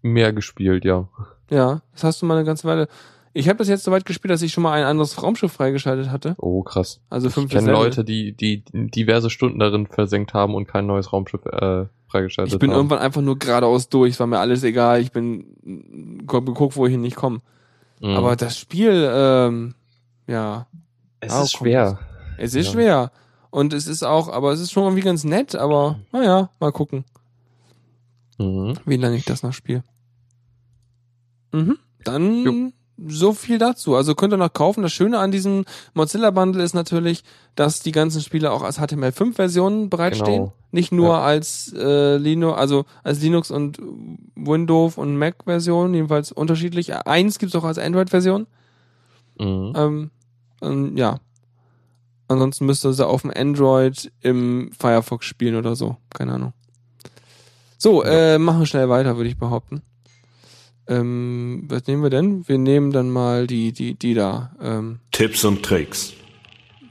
mehr gespielt, ja. Ja, das hast du mal eine ganze Weile. Ich habe das jetzt so weit gespielt, dass ich schon mal ein anderes Raumschiff freigeschaltet hatte. Oh, krass. Also Ich fünf kenne Leute, die, die diverse Stunden darin versenkt haben und kein neues Raumschiff äh, freigeschaltet Ich bin haben. irgendwann einfach nur geradeaus durch. Es war mir alles egal. Ich bin geguckt, wohin ich komme. Mhm. Aber das Spiel, ähm, ja, es Ah, ist schwer. es ist Ja. schwer. Und es ist auch, aber es ist schon irgendwie ganz nett, aber naja, mal gucken, Mhm. wie lange ich das noch spiele. Mhm. Dann so viel dazu. Also könnt ihr noch kaufen. Das Schöne an diesem Mozilla Bundle ist natürlich, dass die ganzen Spiele auch als HTML5-Versionen bereitstehen. Genau. Nicht nur Ja. als äh, Linux, also als Linux und Windows und Mac-Version, jedenfalls unterschiedlich. Eins gibt's auch als Android-Version. Mhm. Ähm, ähm, ja. Ansonsten müsste sie auf dem Android im Firefox spielen oder so. Keine Ahnung. So, Ja. äh, machen wir schnell weiter, würde ich behaupten. Ähm, was nehmen wir denn? Wir nehmen dann mal die, die, die da. Ähm, Tipps und Tricks.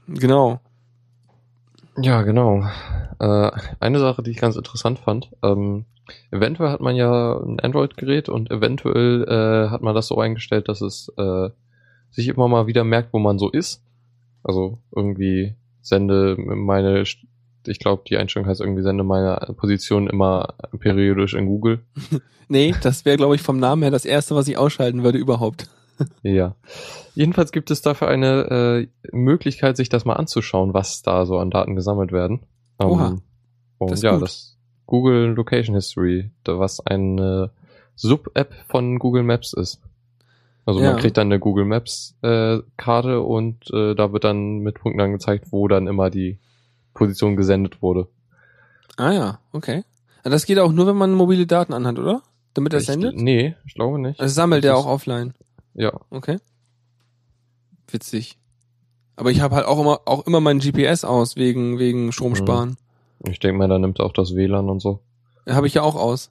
genau. Ja, genau. Äh, eine Sache, die ich ganz interessant fand, ähm, eventuell hat man ja ein Android-Gerät und eventuell äh, hat man das so eingestellt, dass es äh, sich immer mal wieder merkt, wo man so ist. Also irgendwie sende meine, ich glaube, die Einstellung heißt irgendwie sende meine Position immer periodisch in Google. Nee, das wäre, glaube ich, vom Namen her das erste, was ich ausschalten würde überhaupt. Ja. Jedenfalls gibt es dafür eine äh, Möglichkeit, sich das mal anzuschauen, was da so an Daten gesammelt werden. Ähm, Oha. Und Das ist ja, gut. das Google Location History, was eine Sub-App von Google Maps ist. Also Ja. man kriegt dann eine Google Maps äh, Karte und äh, da wird dann mit Punkten angezeigt, wo dann immer die Position gesendet wurde. Ah ja, okay. Das geht auch nur, wenn man mobile Daten anhat, oder? Damit er sendet? Nee, ich glaube nicht. Also sammelt er auch offline. Ja, Okay. Witzig. Aber ich habe halt auch immer auch immer mein GPS aus wegen wegen Stromsparen. ich denke mal, da nimmt er auch das WLAN und so. Habe ich ja auch aus.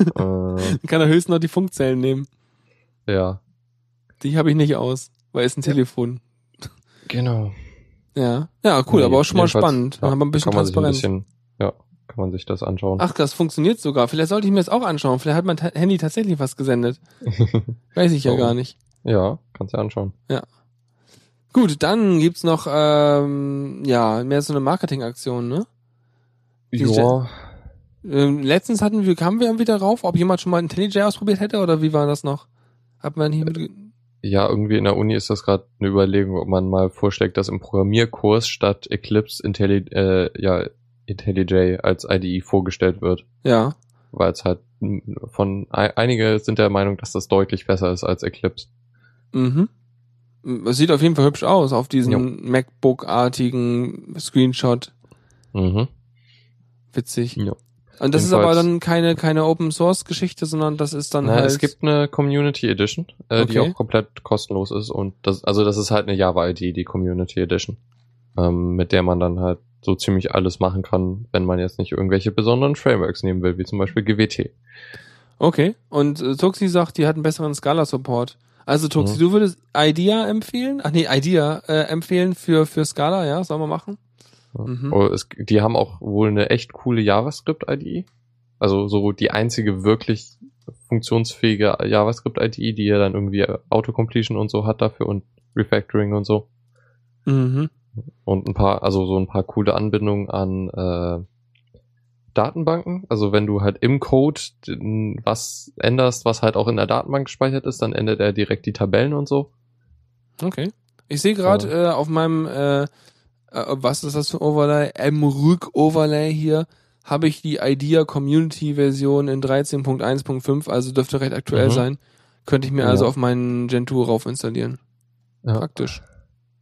äh, kann er höchstens noch die Funkzellen nehmen. ja, Die habe ich nicht aus, weil es ein Telefon. genau. Ja. Ja, cool, Nee, aber auch schon mal spannend. Ja, haben ein bisschen kann man sich Transparenz. bisschen, ja, kann man sich das anschauen. Ach, das funktioniert sogar. Vielleicht sollte ich mir das auch anschauen. Vielleicht hat mein Handy tatsächlich was gesendet. Weiß ich ja Oh. gar nicht. ja, kannst du anschauen. Gut, dann gibt's noch ähm, ja mehr so eine Marketingaktion, ne? Diese- Ja, Ähm, letztens hatten wir, kamen wir irgendwie darauf, ob jemand schon mal IntelliJ ausprobiert hätte oder wie war das noch? Hat man hier mit, ja, irgendwie in der Uni ist das gerade eine Überlegung, ob man mal vorschlägt, dass im Programmierkurs statt Eclipse Intelli äh, ja, IntelliJ als IDE vorgestellt wird. ja. Weil es halt von ei- einige sind der Meinung, dass das deutlich besser ist als Eclipse. Mhm. Es sieht auf jeden Fall hübsch aus auf diesem. MacBook-artigen Screenshot. Mhm. Witzig. Ja. Und das ist aber Jedenfalls- dann keine, keine Open Source Geschichte, sondern das ist dann Na, halt. es gibt eine Community Edition, äh, die Okay. auch komplett kostenlos ist und das, also das ist halt eine Java-ID, die Community Edition, ähm, mit der man dann halt so ziemlich alles machen kann, wenn man jetzt nicht irgendwelche besonderen Frameworks nehmen will, wie zum Beispiel GWT. Okay. Und äh, Tuxi sagt, die hat einen besseren Scala-Support. Also Tuxi, Mhm. du würdest IDEA empfehlen? Ach nee, IDEA äh, empfehlen für, für Scala, ja? Sollen wir machen? Ja. Mhm. Es, die haben auch wohl eine echt coole JavaScript-IDE. Also so die einzige wirklich funktionsfähige JavaScript-IDE, die ja dann irgendwie Autocompletion und so hat dafür und Refactoring und so. Mhm. Und ein paar, also so ein paar coole Anbindungen an, äh, Datenbanken. Also wenn du halt im Code was änderst, was halt auch in der Datenbank gespeichert ist, dann ändert er direkt die Tabellen und so. Okay. Ich sehe gerade äh, auf meinem, äh, äh, was ist das für ein Overlay? MRück-Overlay hier, habe ich die IDEA Community Version in 13.1.5, also dürfte recht aktuell Mhm. sein. Könnte ich mir Ja. also auf meinen Gentoo rauf installieren. Ja. Praktisch.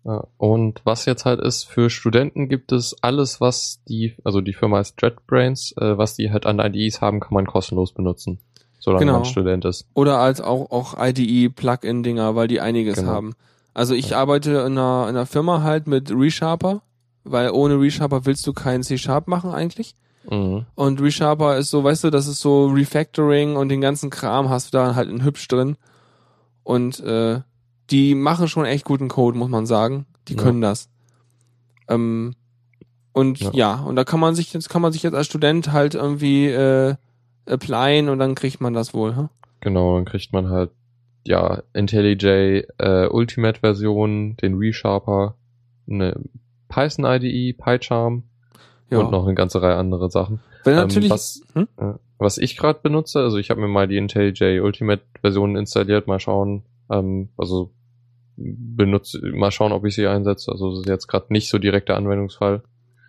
Ja, und was jetzt halt ist, für Studenten gibt es alles, was die, also die Firma heißt JetBrains, äh, was die halt an IDEs haben, kann man kostenlos benutzen. Solange Genau. man Student ist. Oder als auch, auch IDE-Plugin-Dinger, weil die einiges Genau. haben. Also ich arbeite in einer, in einer Firma halt mit ReSharper, weil ohne ReSharper willst du keinen C-Sharp machen eigentlich. Mhm. Und ReSharper ist so, weißt du, das ist so Refactoring und den ganzen Kram hast du da halt in hübsch drin. Und äh, die machen schon echt guten Code, muss man sagen. Die Ja. können das. Ähm, und ja. Ja. und da kann man sich jetzt kann man sich jetzt als Student halt irgendwie äh, applyen und dann kriegt man das wohl. Hm? Genau, dann kriegt man halt, ja, IntelliJ äh, Ultimate Version, den ReSharper, eine Python IDE, PyCharm Ja. und noch eine ganze Reihe andere Sachen. Wenn Ähm, natürlich, was, Hm? äh, was ich gerade benutze, also ich habe mir mal die IntelliJ Ultimate Version installiert, mal schauen, ähm, also benutze, mal schauen, ob ich sie einsetze. Also das ist jetzt gerade nicht so direkter Anwendungsfall.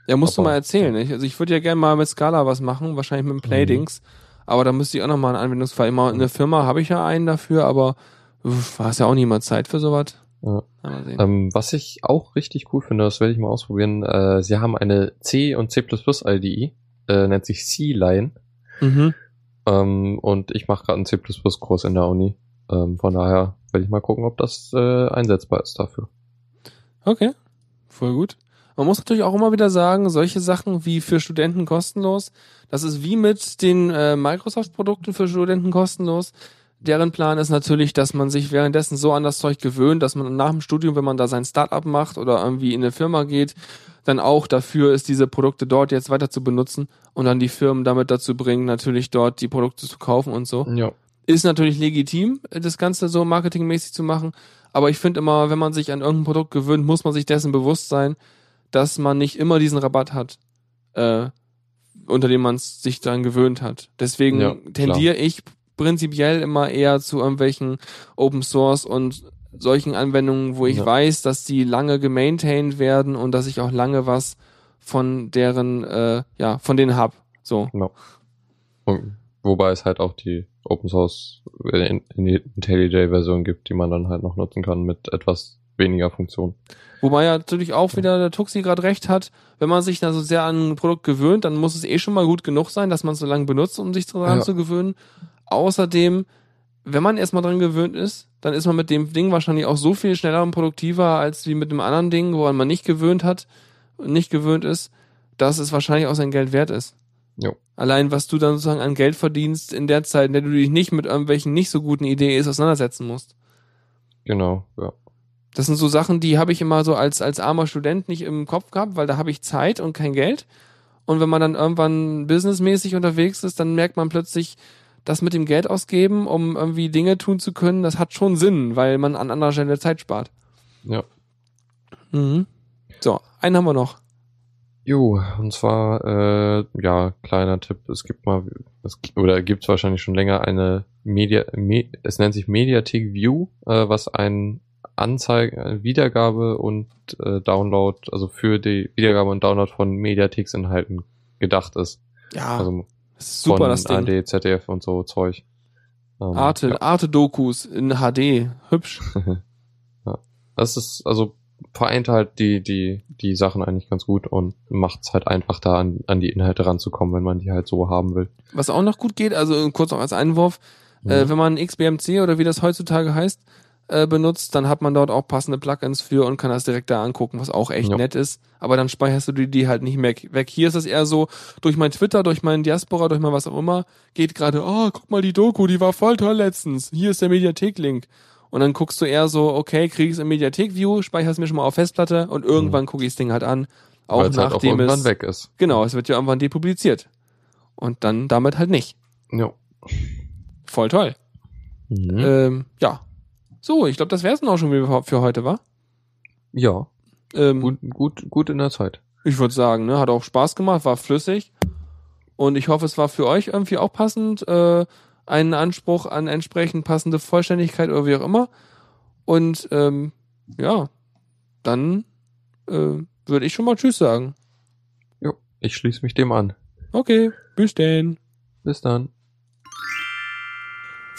ja, musst du aber- mal erzählen. Ich, also ich würde ja gerne mal mit Scala was machen, wahrscheinlich mit dem Playdings. Aber da müsste ich auch noch mal einen Anwendungsfall. Immer in der Firma habe ich ja einen dafür, aber uff, hast ja auch niemand Zeit für sowas. Ja. Mal. Ähm, was ich auch richtig cool finde, das werde ich mal ausprobieren, äh, sie haben eine C und C++ IDE, äh, nennt sich C-Line. Mhm. Ähm, und ich mache gerade einen C++-Kurs in der Uni. Ähm, von daher werde ich mal gucken, ob das äh, einsetzbar ist dafür. Okay, voll gut. Man muss natürlich auch immer wieder sagen, solche Sachen wie für Studenten kostenlos, das ist wie mit den äh, Microsoft-Produkten für Studenten kostenlos. Deren Plan ist natürlich, dass man sich währenddessen so an das Zeug gewöhnt, dass man nach dem Studium, wenn man da sein Startup macht oder irgendwie in eine Firma geht, dann auch dafür ist, diese Produkte dort jetzt weiter zu benutzen und dann die Firmen damit dazu bringen, natürlich dort die Produkte zu kaufen und so. Ja. Ist natürlich legitim, das Ganze so marketingmäßig zu machen. Aber ich finde immer, wenn man sich an irgendein Produkt gewöhnt, muss man sich dessen bewusst sein, dass man nicht immer diesen Rabatt hat, äh, unter dem man sich dann gewöhnt hat. Deswegen Ja, tendiere ich prinzipiell immer eher zu irgendwelchen Open Source und solchen Anwendungen, wo ich Ja. weiß, dass die lange gemaintained werden und dass ich auch lange was von deren, äh, ja, von denen hab. So. Genau. Und, wobei es halt auch die Open Source äh, IntelliJ-Version gibt, die man dann halt noch nutzen kann mit etwas weniger Funktion. Wobei ja natürlich auch wieder der Tuxi gerade recht hat, wenn man sich da so sehr an ein Produkt gewöhnt, dann muss es eh schon mal gut genug sein, dass man es so lange benutzt, um sich daran Ja. zu gewöhnen. Außerdem, wenn man erstmal dran gewöhnt ist, dann ist man mit dem Ding wahrscheinlich auch so viel schneller und produktiver als wie mit dem anderen Ding, woran man nicht gewöhnt hat, nicht gewöhnt ist, dass es wahrscheinlich auch sein Geld wert ist. Jo. Allein, was du dann sozusagen an Geld verdienst in der Zeit, in der du dich nicht mit irgendwelchen nicht so guten Ideen auseinandersetzen musst. Genau, ja. Das sind so Sachen, die habe ich immer so als, als armer Student nicht im Kopf gehabt, weil da habe ich Zeit und kein Geld. Und wenn man dann irgendwann businessmäßig unterwegs ist, dann merkt man plötzlich, das mit dem Geld ausgeben, um irgendwie Dinge tun zu können, das hat schon Sinn, weil man an anderer Stelle Zeit spart. Ja. Mhm. So, einen haben wir noch. Jo, und zwar, äh, ja, kleiner Tipp, es gibt mal, es, oder gibt es wahrscheinlich schon länger eine Media, Me, es nennt sich Mediathek View, äh, was ein Anzeige, äh, Wiedergabe und äh, Download, also für die Wiedergabe und Download von Mediatheksinhalten gedacht ist. Ja, Also super, von das Ding. ARD, ZDF und so Zeug. Ähm, Arte, ja. Arte-Dokus in HD. Hübsch. Das ist, also vereint halt die, die, die Sachen eigentlich ganz gut und macht es halt einfach da an, an die Inhalte ranzukommen, wenn man die halt so haben will. Was auch noch gut geht, also kurz noch als Einwurf, Äh, Mhm. wenn man XBMC oder wie das heutzutage heißt, äh, benutzt, dann hat man dort auch passende Plugins für und kann das direkt da angucken, was auch echt Ja. nett ist. Aber dann speicherst du die, die halt nicht mehr weg. Hier ist es eher so, durch mein Twitter, durch meinen Diaspora, durch mein was auch immer, geht gerade, oh, guck mal die Doku, die war voll toll letztens. Hier ist der Mediathek-Link. Und dann guckst du eher so, okay, krieg ich es im Mediathek-View, speicherst mir schon mal auf Festplatte und irgendwann gucke ich das Ding halt an. Auch Weil es halt auch nachdem es, weg ist. genau, es wird ja irgendwann depubliziert. Und dann damit halt nicht. Ja. Voll toll. Mhm. Ähm, ja. So, ich glaube, das wäre es auch schon wieder für heute, wa? ja, Ähm, gut, gut, gut in der Zeit. Ich würde sagen, ne, hat auch Spaß gemacht, war flüssig. Und ich hoffe, es war für euch irgendwie auch passend. Äh, einen Anspruch an entsprechend passende Vollständigkeit oder wie auch immer. Und ähm, ja, dann äh, würde ich schon mal Tschüss sagen. Jo, ich schließe mich dem an. Okay, bis denn. Bis dann.